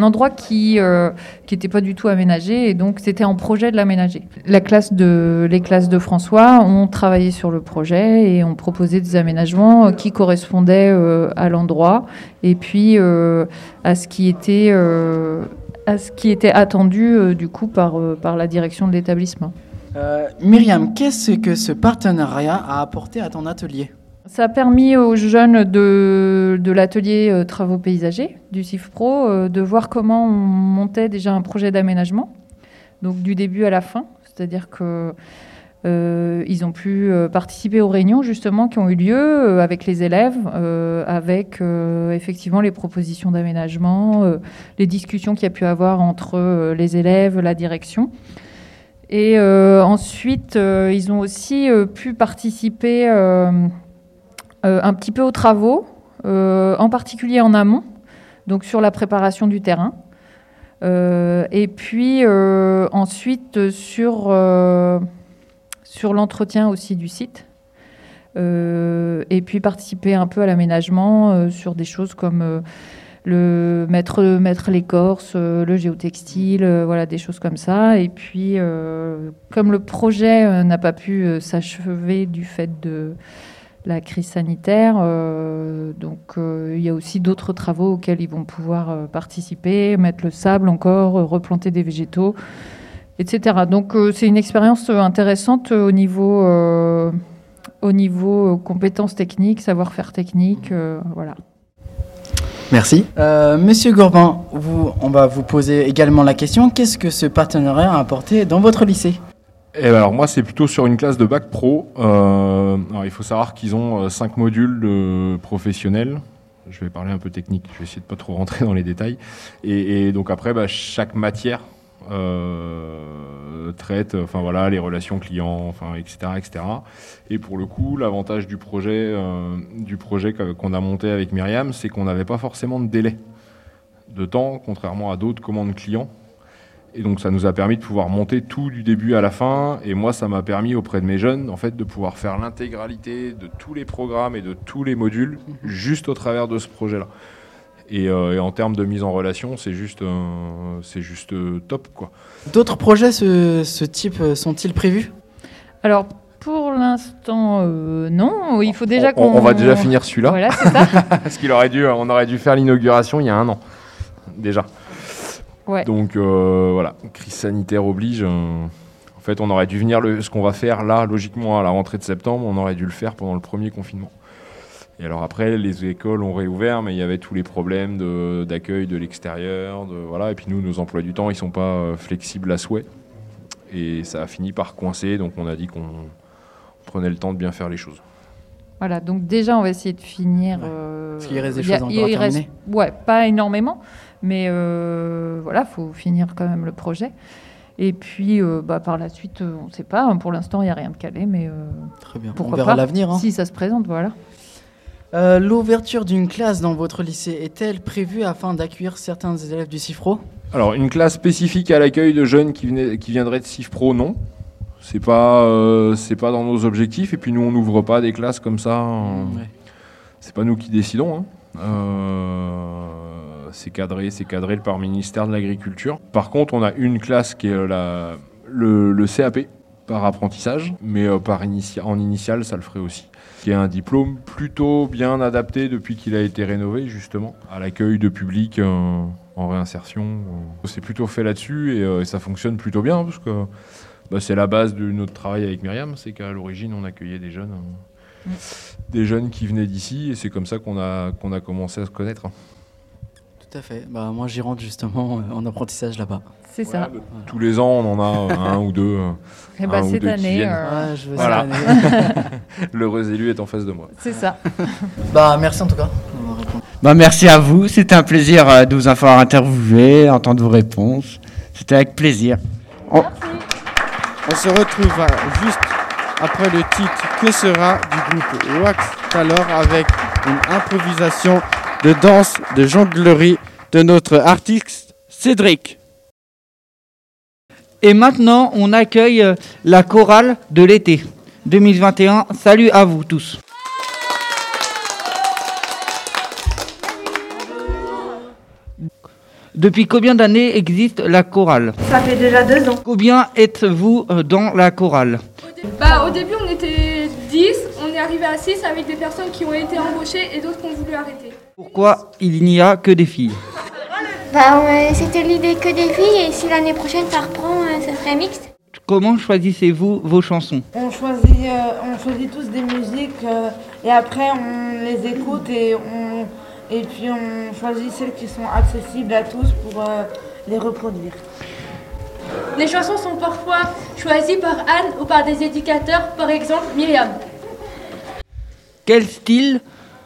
endroit qui euh, n'était pas du tout aménagé et donc c'était en projet de l'aménager. Les classes de François ont travaillé sur le projet et ont proposé des aménagements euh, qui correspondaient euh, à l'endroit et puis euh, à ce qui était euh, attendu euh, du coup par euh, la direction de l'établissement. Euh, Myriam, qu'est-ce que ce partenariat a apporté à ton atelier? Ça a permis aux jeunes de, l'atelier euh, travaux paysagers du CIFPRO euh, de voir comment on montait déjà un projet d'aménagement, donc du début à la fin. C'est-à-dire que euh, ont pu participer aux réunions justement qui ont eu lieu avec les élèves, avec effectivement les propositions d'aménagement, les discussions qu'il y a pu avoir entre les élèves, la direction. Et ensuite, ils ont aussi pu participer un petit peu aux travaux, euh, en particulier en amont, donc sur la préparation du terrain. Euh, et puis euh, ensuite sur, euh, sur l'entretien aussi du site. Euh, et puis participer un peu à l'aménagement euh, sur des choses comme euh, le mettre, mettre l'écorce, euh, le géotextile, euh, voilà des choses comme ça. Et puis euh, comme le projet euh, n'a pas pu euh, s'achever du fait de la crise sanitaire, euh, donc euh, il y a aussi d'autres travaux auxquels ils vont pouvoir euh, participer, mettre le sable encore, euh, replanter des végétaux, etc. Donc euh, c'est une expérience intéressante au niveau euh, au niveau compétences techniques, savoir-faire technique, euh, voilà. Merci. Euh, Monsieur Gorbin, vous, on va vous poser également la question qu'est-ce que ce partenariat a apporté dans votre lycée? Eh ben alors moi c'est plutôt sur une classe de bac pro. Euh, alors, il faut savoir qu'ils ont euh, cinq modules de professionnels. Je vais parler un peu technique, je vais essayer de pas trop rentrer dans les détails. Et, donc après, bah, chaque matière euh, traite, enfin voilà, les relations clients, enfin etc., etc. Et pour le coup, l'avantage du projet, du projet qu'on a monté avec Myriam, c'est qu'on n'avait pas forcément de délai de temps, contrairement à d'autres commandes clients. Et donc ça nous a permis de pouvoir monter tout du début à la fin. Et moi, ça m'a permis auprès de mes jeunes, en fait, de pouvoir faire l'intégralité de tous les programmes et de tous les modules juste au travers de ce projet-là. Et, euh, et en termes de mise en relation, c'est juste, euh, c'est juste euh, top, quoi. D'autres projets ce, ce type sont-ils prévus? Alors pour l'instant, euh, non. Il faut déjà On, qu'on. on va déjà finir celui-là. Voilà, c'est ça. Parce qu'il aurait dû, on aurait dû faire l'inauguration il y a un an, déjà. Ouais. Donc euh, voilà, crise sanitaire oblige. euh, en fait, on aurait dû venir le, ce qu'on va faire là, logiquement à la rentrée de septembre, on aurait dû le faire pendant le premier confinement. Et alors après, les écoles ont réouvert, mais il y avait tous les problèmes de- d'accueil de, l'extérieur, voilà. Et puis nous, nos emplois du temps, ils sont pas euh, flexibles à souhait. Et ça a fini par coincer, donc on a dit qu'on prenait le temps de bien faire les choses. Voilà, donc déjà, on va essayer de finir. euh, Parce qu'il reste des il y a- choses encore à il reste- terminer. Ouais, pas énormément, mais euh, voilà, faut finir quand même le projet. Et puis, euh, bah, par la suite, euh, on ne sait pas. hein, pour l'instant, il n'y a rien de calé, mais euh, Très bien. pourquoi on verra l'avenir. hein. Si ça se présente, voilà. Euh, L'ouverture d'une classe dans votre lycée est-elle prévue afin d'accueillir certains élèves du CIFRO? Alors, une classe spécifique à l'accueil de jeunes qui, venaient, qui viendraient de CIFPRO, non. C'est pas, euh, c'est pas dans nos objectifs. Et puis, nous, on n'ouvre pas des classes comme ça. euh, Ouais. C'est pas nous qui décidons. hein. Euh, c'est cadré, c'est cadré par le ministère de l'Agriculture. Par contre, on a une classe qui est la, le, le CAP par apprentissage, mais euh, par initia- en initial, ça le ferait aussi. Qui est un diplôme plutôt bien adapté depuis qu'il a été rénové, justement, à l'accueil de public euh, en réinsertion. euh. C'est plutôt fait là-dessus et, euh, et ça fonctionne plutôt bien parce que bah, c'est la base de notre travail avec Myriam, c'est qu'à l'origine, on accueillait des jeunes. euh, des jeunes qui venaient d'ici et c'est comme ça qu'on a, qu'on a commencé à se connaître. Tout à fait. Bah, moi, j'y rentre justement euh, en apprentissage là-bas. C'est ça. Tous les ans, on en a euh, un ou deux. euh, Eh ben, un ou cette deux qui année, euh, Ouais, je veux Voilà. cette. L'heureux élu est en face de moi. C'est ça. Bah, merci en tout cas. d'avoir répondu. Bah, merci à vous. C'était un plaisir euh, de vous avoir interviewé, entendre vos réponses. C'était avec plaisir. On, on se retrouve euh, juste après le titre Que sera du groupe Wax alors avec une improvisation de danse de jonglerie de notre artiste Cédric. Et maintenant, on accueille euh, la chorale de l'été 2021. Salut à vous tous. Depuis combien d'années existe la chorale? Ça fait déjà deux ans. Combien êtes-vous euh, dans la chorale? Bah, au début, on était 10, on est arrivé à 6 avec des personnes qui ont été embauchées et d'autres qui ont voulu arrêter. Pourquoi il n'y a que des filles Bah, ouais, c'était l'idée que des filles, et si l'année prochaine ça reprend, euh, ça serait mixte. Comment choisissez-vous vos chansons On choisit, euh, on choisit tous des musiques euh, et après on les écoute et, on, et puis on choisit celles qui sont accessibles à tous pour euh, les reproduire. Les chansons sont parfois choisies par Anne ou par des éducateurs, par exemple Myriam. Quel style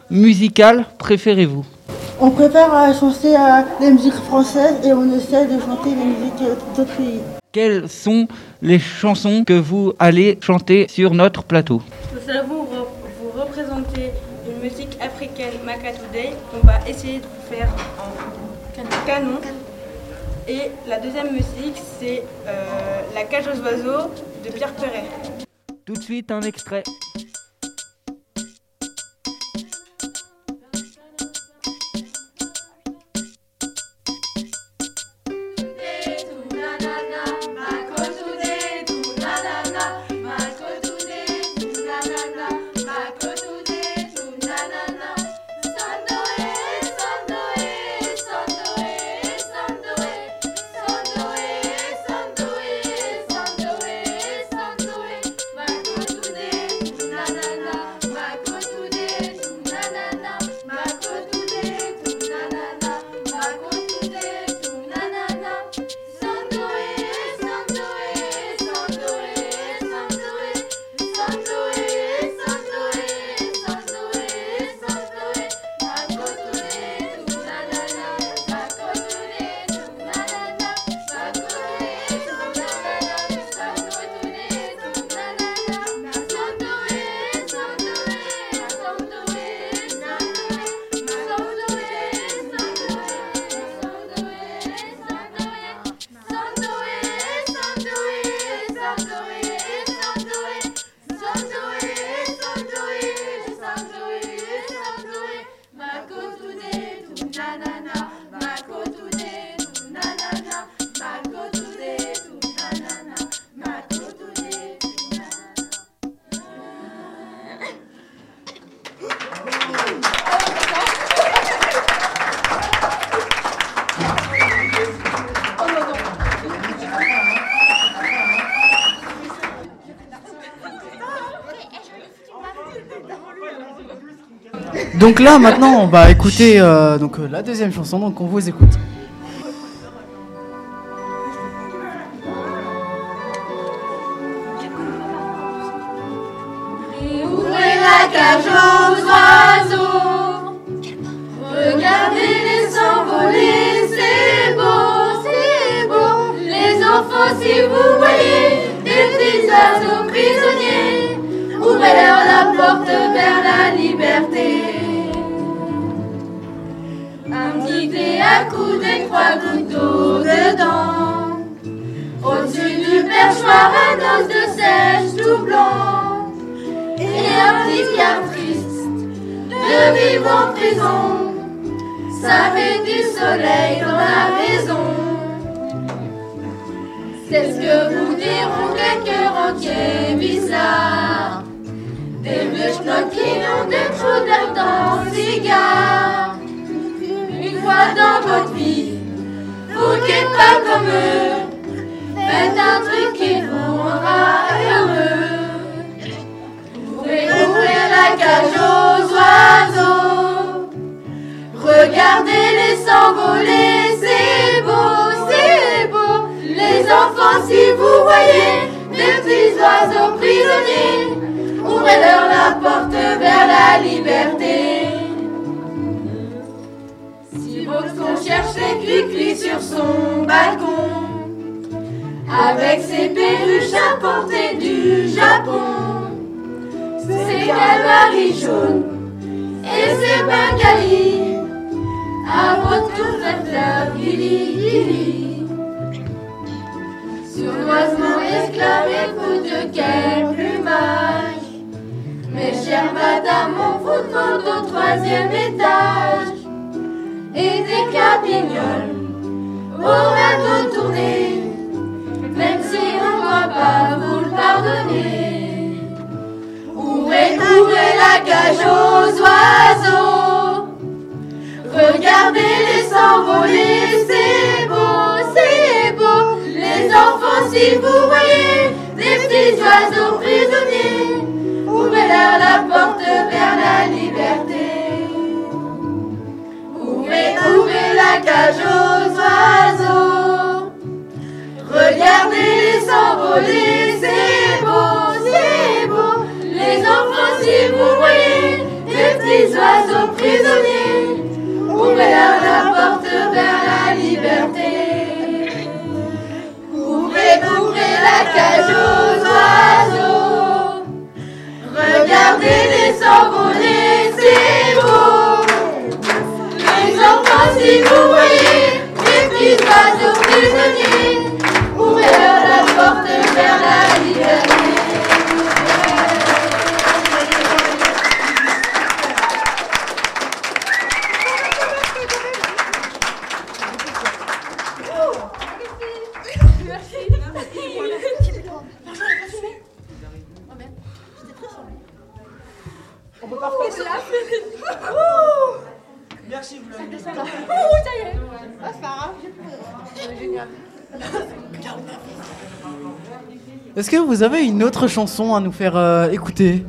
musical préférez-vous On préfère euh, chanter les musiques françaises et on essaie de chanter les musiques d'autres pays. Quelles sont les chansons que vous allez chanter sur notre plateau Nous allons vous, représenter une musique africaine Makatoudey qu'on va essayer de vous faire en canon. Et la deuxième musique, c'est euh, La cage aux oiseaux de Pierre Perret. Tout de suite un extrait. donc là, maintenant, on va écouter euh, euh, la deuxième chanson, donc on vous écoute. Et où est la cage aux oiseaux Regardez les s'envoler, c'est beau, c'est beau. Les enfants, si vous voyez des petits oiseaux prisonniers, ouvrez-leur la porte vers la liberté. À couder, trois gouttes dedans. Au-dessus du perchoir, un os de sèche tout blanc. Et un petit triste de vivre en prison. Ça fait du soleil dans la maison. C'est ce que vous diront quelques rentiers bizarres. Des vieux qui ont des trous d'air dans le cigare. Dans votre vie, vous n'êtes pas comme eux. Faites un truc qui vous rendra heureux. Vous pouvez ouvrir la cage aux oiseaux? Regardez-les s'envoler, c'est beau, c'est beau. Les enfants, si vous voyez des petits oiseaux prisonniers, ouvrez-leur la porte vers la liberté. Cherchait Cui-Cui sur son balcon, avec ses perruches apportées du Japon, ses calvaries jaunes et ses bengalis, à votre tour de fleurs, Gili. Sournoisement exclamez-vous de quel plumage Mes chères madames, on vous demande au troisième étage Et des capignols au radeau tourné Même si on ne doit pas vous le pardonner Ouvrez, ouvrez la cage aux oiseaux? Regardez-les s'envoler, c'est beau, c'est beau. Les enfants, si vous voyez des petits oiseaux prisonniers, ouvrez-leur la porte vers la liberté. Ouvrez, ouvrez la cage aux oiseaux. Regardez-les s'envoler, c'est beau, c'est beau. Les enfants, si vous voyez des petits oiseaux prisonniers, ouvrez-leur la porte vers la liberté. Ouvrez, ouvrez la cage aux oiseaux. Regardez-les s'envoler, c'est si vous voyez des petits oiseaux prisonniers, ouvrez-leur la porte vers la liberté. Est-ce que vous avez une autre chanson à nous faire euh, écouter?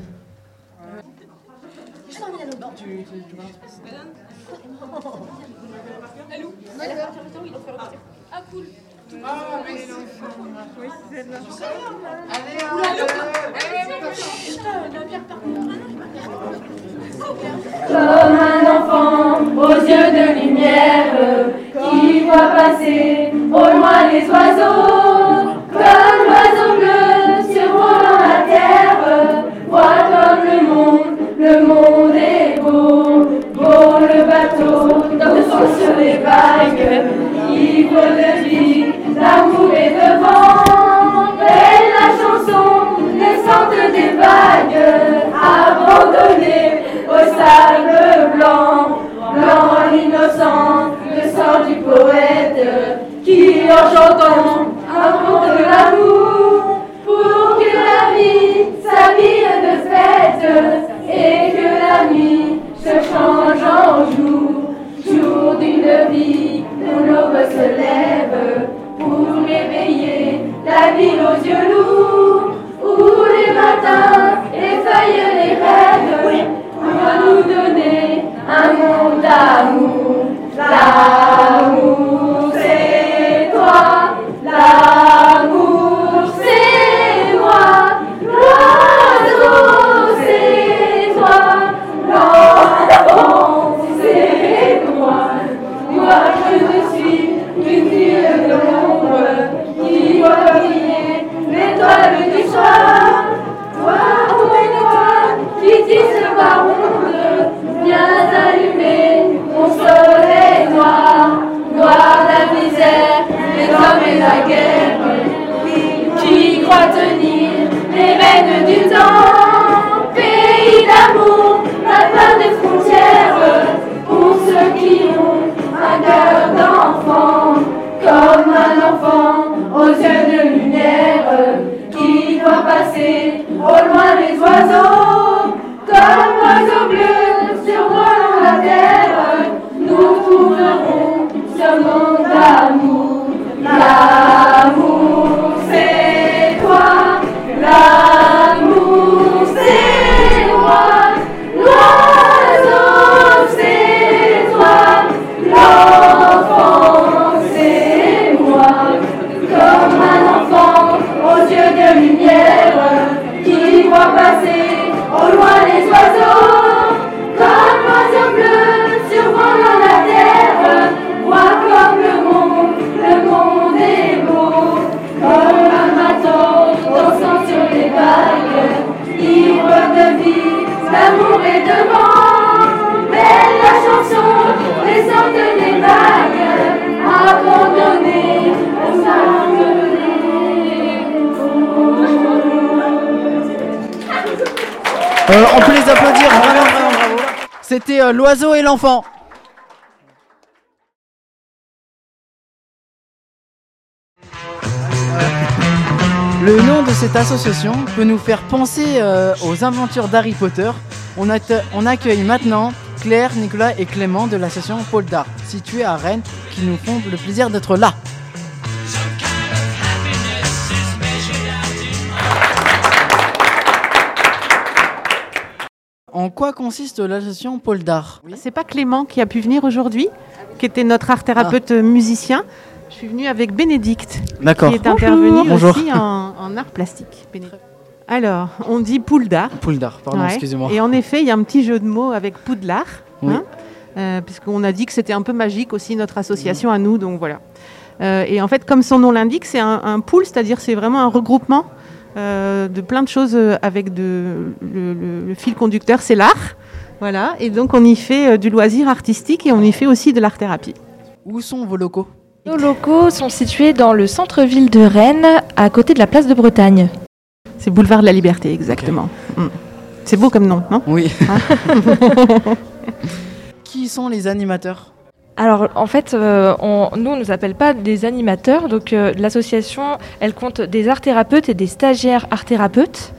Comme un enfant aux yeux de lumière passer au loin les oiseaux. Comme l'oiseau bleu survolant la terre, voit comme le monde, le monde est beau. Beau le bateau dansant sur les vagues, ivre de vie, d'amour et de vent. Belle la chanson naissante des vagues, abandonnée au sable blanc, blanc l'innocent, poète qui en chantant invente l'amour pour que la vie s'habille de fête et que la nuit se change en jour, jour d'une vie où l'aube se lève pour réveiller la ville aux yeux lourds, où les matins effeuillent les rêves pour nous donner un monde d'amour. Jesus. C'était euh, l'oiseau et l'enfant. Le nom de cette association peut nous faire penser euh, aux aventures d'Harry Potter. On, accueille maintenant Claire, Nicolas et Clément de l'association Pôle d'Art, située à Rennes, qui nous font le plaisir d'être là. En quoi consiste l'association Pôle d'Art C'est pas Clément qui a pu venir aujourd'hui, qui était notre art thérapeute euh, musicien. Je suis venue avec Bénédicte, D'accord. qui est Bonjour. intervenu Bonjour. aussi en, en art plastique. Bénédicte. Alors, on dit. Poule d'Art, pardon, Ouais. excusez-moi. Et en effet, il y a un petit jeu de mots avec Poudlard, Oui. hein, euh, puisqu'on a dit que c'était un peu magique aussi notre association à nous, donc voilà. Euh, et en fait, comme son nom l'indique, c'est un, un pool, c'est-à-dire c'est vraiment un regroupement de plein de choses euh, avec de, le, le- le fil conducteur, c'est l'art. Voilà, et donc on y fait euh, du loisir artistique et on y fait aussi de l'art-thérapie. Où sont vos locaux? Nos locaux sont situés dans le centre-ville de Rennes, à côté de la place de Bretagne. C'est boulevard de la Liberté, exactement. Mm. C'est beau comme nom, non? Oui. Hein Qui sont les animateurs? Alors en fait, euh, on- nous on ne nous appelle pas des animateurs, donc euh, l'association elle compte des art thérapeutes et des stagiaires art thérapeutes.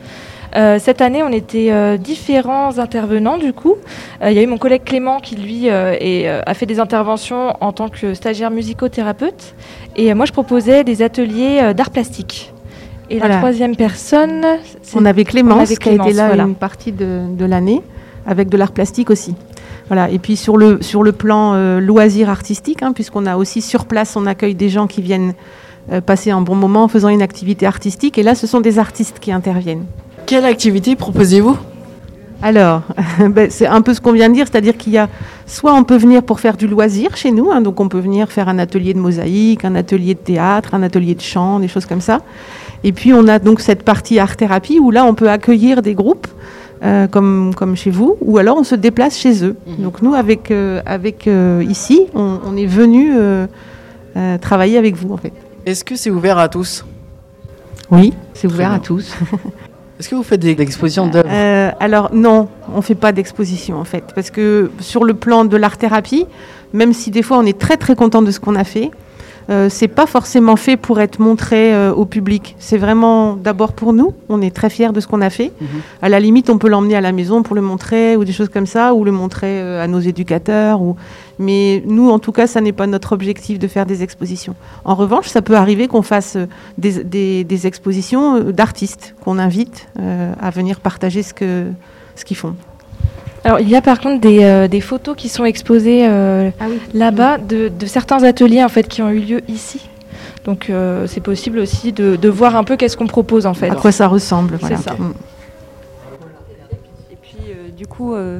Euh, cette année, on était euh, différents intervenants du coup. Euh, Il y a eu mon collègue Clément qui lui est, a fait des interventions en tant que stagiaire musicothérapeute et moi je proposais des ateliers d'art plastique. Et Voilà. la troisième personne, c'est- On avait Clémence on avait qui a été Clémence, là voilà. une partie de, de l'année, avec de l'art plastique aussi. Voilà. Et puis sur le, sur le plan euh, loisir artistique, hein, puisqu'on a aussi sur place, on accueille des gens qui viennent euh, passer un bon moment en faisant une activité artistique. Et là, ce sont des artistes qui interviennent. Quelle activité proposez-vous? Alors, ben, c'est un peu ce qu'on vient de dire, c'est-à-dire qu'il y a soit on peut venir pour faire du loisir chez nous, hein, donc on peut venir faire un atelier de mosaïque, un atelier de théâtre, un atelier de chant, des choses comme ça. Et puis on a donc cette partie art-thérapie où là on peut accueillir des groupes euh, comme, comme chez vous, ou alors on se déplace chez eux. Donc nous, avec, euh, avec euh, ici, on, on est venu travailler avec vous en fait. Est-ce que c'est ouvert à tous? Oui, c'est ouvert à tous. Est-ce que vous faites des expositions d'œuvres? alors non, on fait pas d'exposition en fait, parce que sur le plan de l'art thérapie, même si des fois on est très très content de ce qu'on a fait, c'est pas forcément fait pour être montré euh, au public. C'est vraiment d'abord pour nous. On est très fiers de ce qu'on a fait. À la limite, on peut l'emmener à la maison pour le montrer ou des choses comme ça, ou le montrer euh, à nos éducateurs. Ou... Mais nous, en tout cas, ça n'est pas notre objectif de faire des expositions. En revanche, ça peut arriver qu'on fasse euh, des, des- des expositions euh, d'artistes qu'on invite euh, à venir partager ce que ce qu'ils font. Alors, il y a par contre des, euh, des photos qui sont exposées euh, Ah là-bas de, de certains ateliers en fait qui ont eu lieu ici. Donc, euh, c'est possible aussi de, de voir un peu qu'est-ce qu'on propose en fait. À quoi ça ressemble, C'est ça. Mm. Et puis, euh, du coup, euh,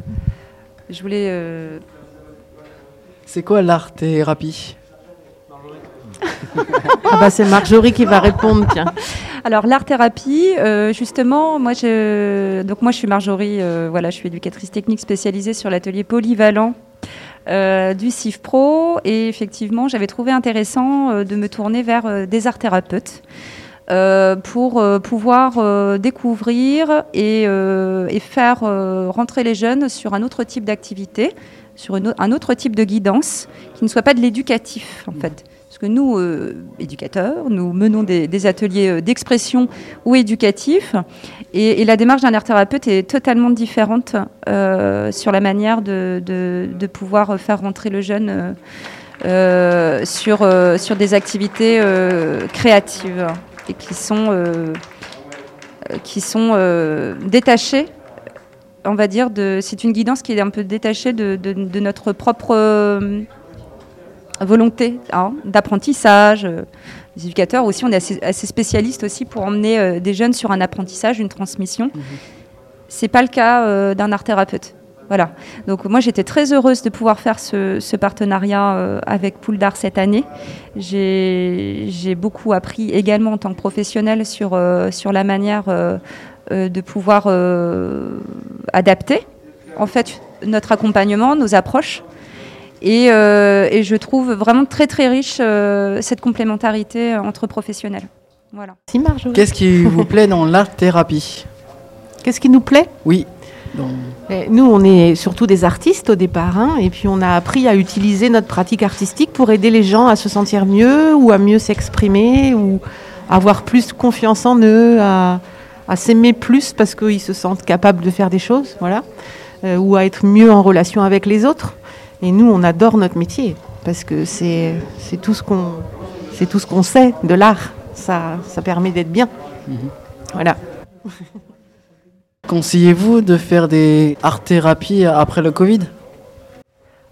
je voulais. euh, C'est quoi l'art-thérapie Ah bah, c'est Marjorie qui va répondre, tiens. Alors l'art thérapie, euh, justement, moi je donc moi je suis Marjorie, euh, voilà, je suis éducatrice technique spécialisée sur l'atelier polyvalent euh, du CIFPRO et effectivement, j'avais trouvé intéressant de me tourner vers des art thérapeutes. pour pouvoir découvrir et, et faire rentrer les jeunes sur un autre type d'activité, sur une un autre type de guidance qui ne soit pas de l'éducatif en fait. Que nous, euh, éducateurs, nous menons des, ateliers euh, d'expression ou éducatifs. Et, la démarche d'un art thérapeute est totalement différente euh, sur la manière de, pouvoir faire rentrer le jeune sur, sur des activités créatives et qui sont, qui sont détachées, on va dire, c'est une guidance qui est un peu détachée de, notre propre volonté hein, d'apprentissage. Euh, Les éducateurs aussi, on est assez, assez spécialistes aussi pour emmener euh, des jeunes sur un apprentissage, une transmission. C'est pas le cas euh, d'un art thérapeute. Voilà. Donc moi j'étais très heureuse de pouvoir faire ce, ce partenariat euh, avec Poule d'Art cette année. J'ai beaucoup appris également en tant que professionnelle sur, euh, sur la manière euh, euh, de pouvoir euh, adapter en fait notre accompagnement, nos approches. Et, euh, et je trouve vraiment très très riche euh, cette complémentarité entre professionnels. Voilà. Qu'est-ce qui vous plaît dans l'art-thérapie Qu'est-ce qui nous plaît? Oui. dans- Eh, Nous, on est surtout des artistes au départ, hein, et puis on a appris à utiliser notre pratique artistique pour aider les gens à se sentir mieux ou à mieux s'exprimer ou à avoir plus confiance en eux, à, à s'aimer plus parce qu'ils se sentent capables de faire des choses, voilà, euh, ou à être mieux en relation avec les autres. Et nous, on adore notre métier parce que c'est c'est tout ce qu'on c'est tout ce qu'on sait de l'art. Ça, ça permet d'être bien. Voilà. Conseillez-vous de faire des art-thérapies après le Covid?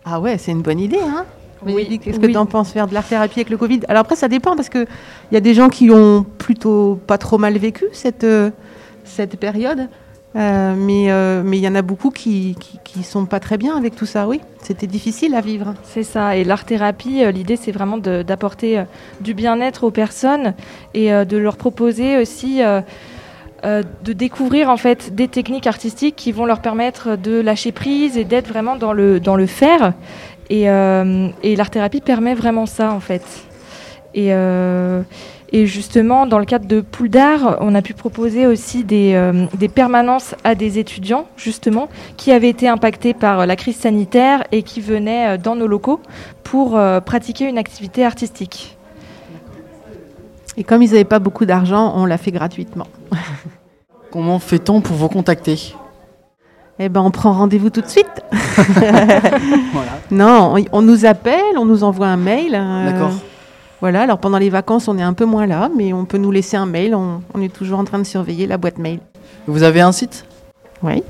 Ah ouais, c'est une bonne idée, hein Oui, Qu'est-ce que oui. tu en penses faire de l'art-thérapie avec le Covid? Alors après, ça dépend parce qu'il y a des gens qui ont plutôt pas trop mal vécu cette, euh, cette période. Euh, mais euh, mais il y en a beaucoup qui, qui, sont pas très bien avec tout ça, oui. C'était difficile à vivre. C'est ça. Et l'art-thérapie, euh, l'idée, c'est vraiment d'apporter du bien-être aux personnes et de leur proposer aussi de découvrir en fait des techniques artistiques qui vont leur permettre de lâcher prise et d'être vraiment dans le, dans le faire. Et, et l'art-thérapie permet vraiment ça en fait. Et, et justement, dans le cadre de Poule d'Art, on a pu proposer aussi des, euh, des permanences à des étudiants, justement, qui avaient été impactés par la crise sanitaire et qui venaient euh, dans nos locaux pour euh, pratiquer une activité artistique. Et comme ils n'avaient pas beaucoup d'argent, on l'a fait gratuitement. Comment fait-on pour vous contacter? Eh ben, on prend rendez-vous tout de suite. Non, on, on nous appelle, on nous envoie un mail. euh, D'accord. Voilà, alors pendant les vacances, on est un peu moins là, mais on peut nous laisser un mail. On, on est toujours en train de surveiller la boîte mail. Vous avez un site? Oui.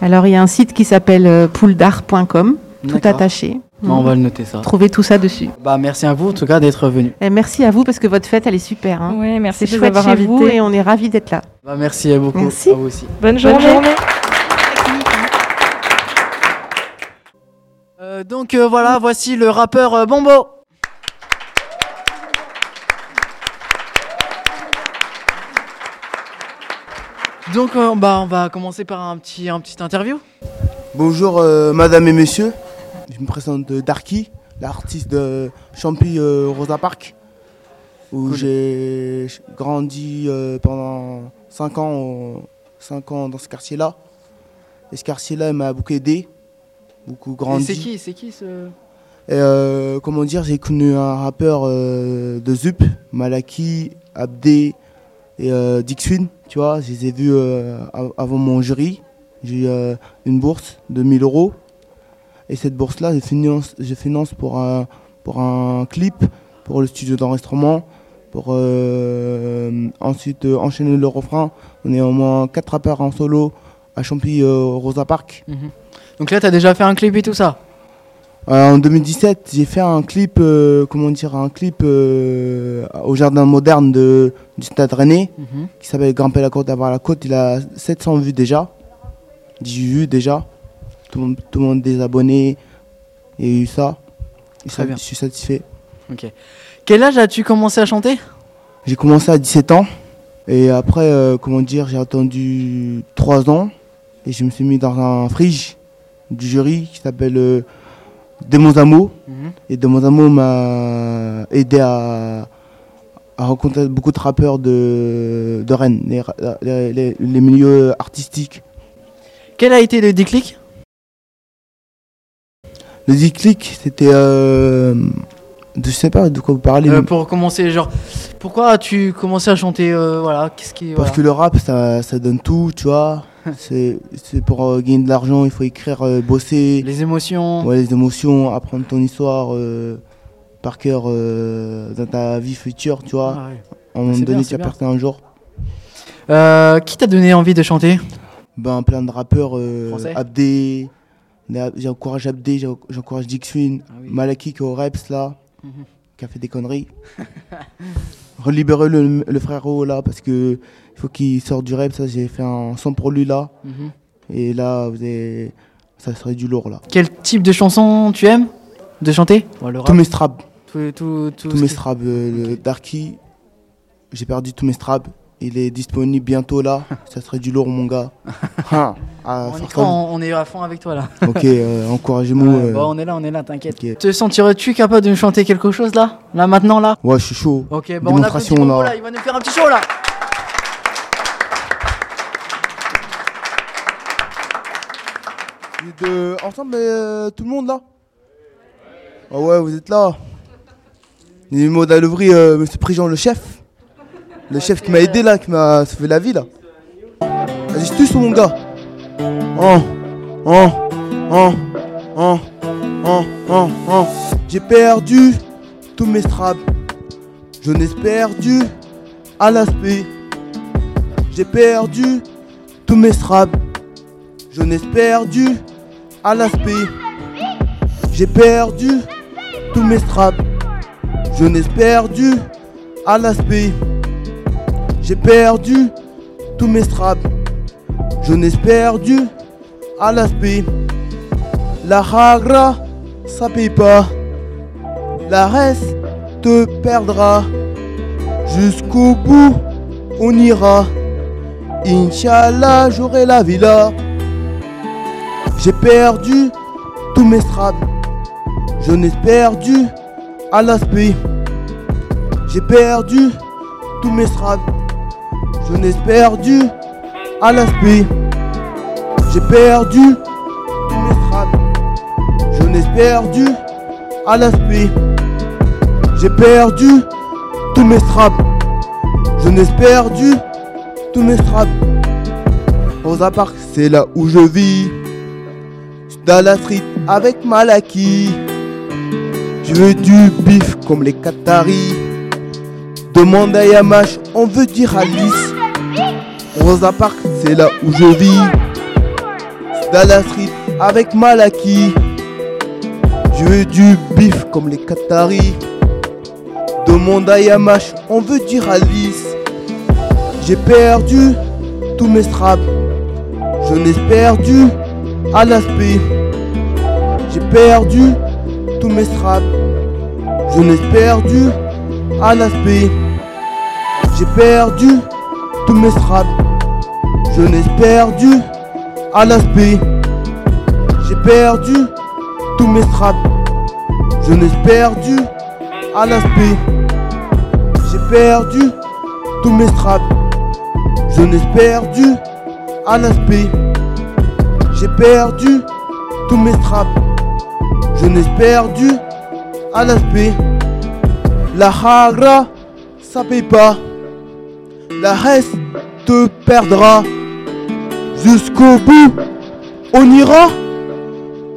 Alors, il y a un site qui s'appelle euh, pouledart.com, tout attaché. Bon, on va le noter ça. Trouvez tout ça dessus. Bah, merci à vous en tout cas d'être venu. Et merci à vous parce que votre fête, elle est super. Hein. Oui, merci C'est chouette avoir chez vous invités. et on est ravis d'être là. Bah, merci beaucoup Merci. à vous aussi. Bonne journée. Euh, donc euh, voilà, voici le rappeur euh, Bombo. Donc euh, bah, on va commencer par un petit, un petit interview. Bonjour euh, madame et messieurs, je me présente euh, Darky, l'artiste de Champy euh, Rosa Park, où j'ai grandi pendant 5 ans, au- cinq ans dans ce quartier-là. Et ce quartier-là m'a beaucoup aidé, beaucoup grandi. c'est qui, c'est qui ce... Et comment dire, j'ai connu un rappeur de Zup, Malaki, Abdé et euh, Dixwin, tu vois, je les ai vus euh, av- avant mon jury. J'ai eu euh, une bourse de 1000 euros. Et cette bourse-là, je finance, je finance pour, un, clip, pour le studio d'enregistrement, pour ensuite enchaîner le refrain. On est au moins 4 rappeurs en solo à Champy Rosa Park. Donc là, tu as déjà fait un clip et tout ça? En 2017, j'ai fait un clip, euh, comment dire, un clip euh, au jardin moderne de, du Stade Rennais, Mhm. qui s'appelle Grimper la côte, avoir la côte. Il a 700 vues déjà, 10 vues déjà. Tout le monde, tout le monde désabonné. Il y a eu ça. Et Très ça, bien. Je suis satisfait. Ok. Quel âge as-tu commencé à chanter? J'ai commencé à 17 ans. Et après, euh, comment dire, j'ai attendu 3 ans. Et je me suis mis dans un frige du jury qui s'appelle euh, de mon amour. Mhm. Et de mon amour m'a aidé à, à rencontrer beaucoup de rappeurs de, de Rennes, les, les- les- les milieux artistiques. Quel a été le déclic? Le déclic, c'était. Euh, je sais pas de quoi vous parlez. Euh, Pour commencer, genre, pourquoi as-tu commencé à chanter euh, Voilà, qu'est-ce qui. Parce voilà. que le rap, ça, ça donne tout, tu vois. C'est c'est pour euh, gagner de l'argent, il faut écrire, euh, bosser. Les émotions. Ouais, les émotions, apprendre ton histoire euh, par cœur dans ta vie future, tu vois. Ah ouais. À un moment donné, tu vas un jour. Qui t'a donné envie de chanter? Ben, plein de rappeurs. Français Abdé. J'encourage Abdé, j'en- j'encourage Dixwin. Malaki qui est au Reps là, Mhm. Qui a fait des conneries. Relibérer le, le frérot là, parce que il faut qu'il sorte du Reps. ça, J'ai fait un son pour lui là. Mhm. Et là, vous avez... ça serait du lourd là. Quel type de chanson tu aimes de chanter? Ouais, Tous mes straps. Tout, tout, tout tous mes straps. euh, Darky, j'ai perdu tous mes straps. Il est disponible bientôt là. ça serait du lourd, mon gars. Hein, à On, y est à fond avec toi là. Ok, euh, encouragez-moi. Euh. bon, on est là, on est là, t'inquiète. Te sentirais-tu capable de me chanter quelque chose là? Là, maintenant là? Ouais, je suis chaud. Ok, bon, on applaudit Démonstration Bobo, là. là, il va nous faire un petit show là. Vous êtes, euh, ensemble, euh, tout le monde là? Ah ouais, vous êtes là. Les mots d'Alouvry, euh, monsieur Prigent, le chef. Le chef qui m'a aidé là, qui m'a sauvé la vie là. Vas-y, je tue sur mon gars. Oh, oh, oh, oh, oh, oh, oh. J'ai perdu tous mes straps. Je n'ai perdu à l'aspect. J'ai perdu tous mes straps. Je n'ai perdu à l'aspect. J'ai perdu tous mes straps. Je n'ai perdu à l'aspect. J'ai perdu tous mes straps. Je n'ai perdu à l'aspect. La hagra, ça paye pas. La reste te perdra. Jusqu'au bout, on ira. Inch'Allah, j'aurai la villa. J'ai perdu tous mes straps. Je n'ai perdu à l'aspect. J'ai perdu tous mes straps. Je n'ai perdu à l'aspect. J'ai perdu tous mes straps. Je n'ai perdu à l'aspect. J'ai perdu tous mes straps. Je n'ai perdu tous mes straps. Rosa Park, c'est là où je vis. Dans la street avec Malaki. Je veux du bif comme les Qataris. Demande à Yamash, on veut dire Alice. Rosa Park, c'est là où je vis. Dans la street avec Malaki. Je veux du bif comme les Qataris. Demande à Yamash, on veut dire Alice. J'ai perdu tous mes straps. Je n'ai perdu à l'aspect. J'ai perdu tous mes straps. Je n'ai perdu à l'aspect. J'ai perdu tous mes straps. Je n'ai perdu à l'aspect. J'ai perdu tous mes straps. Je n'ai perdu à l'aspect. J'ai perdu tous mes straps. Je n'ai perdu à l'aspect. J'ai perdu tous mes straps. Je n'ai perdu à l'aspect. La hagra, ça paye pas. La reste te perdra. Jusqu'au bout, on ira.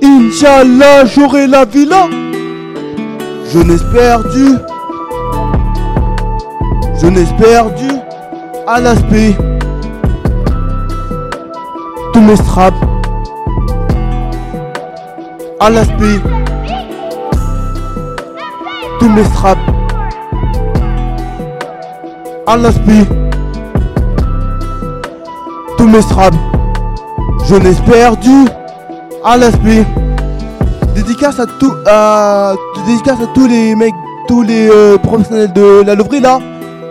Inch'Allah, j'aurai la villa. Je n'ai perdu. Je n'ai perdu à l'aspect. Tous mes straps. À l'aspect. Tous mes straps. À l'aspect. Tous mes straps. Je n'ai perdu à l'aspect. Dédicace à tout, à, dédicace à tous les mecs, tous les euh, professionnels de la loverie là.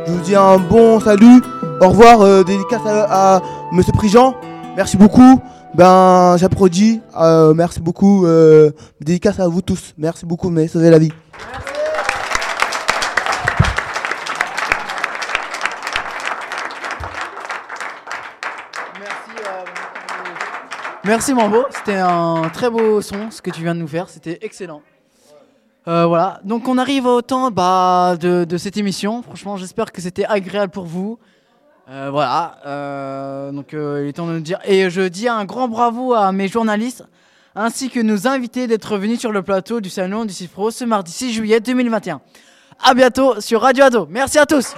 Je vous dis un bon salut. Au revoir. euh, dédicace à, à Monsieur Prigent. Merci beaucoup. Ben, j'applaudis. Euh, merci beaucoup. Dédicace à vous tous. Merci beaucoup, mais sauvez la vie. Merci Mambo, c'était un très beau son ce que tu viens de nous faire, c'était excellent. Euh, voilà, donc on arrive au temps bah, de, de cette émission. Franchement, j'espère que c'était agréable pour vous. Euh, voilà, euh, donc il est temps de nous dire. Et je dis un grand bravo à mes journalistes ainsi que nos invités d'être venus sur le plateau du salon du CIFRO ce mardi 6 juillet 2021. A bientôt sur Radio Ado. Merci à tous.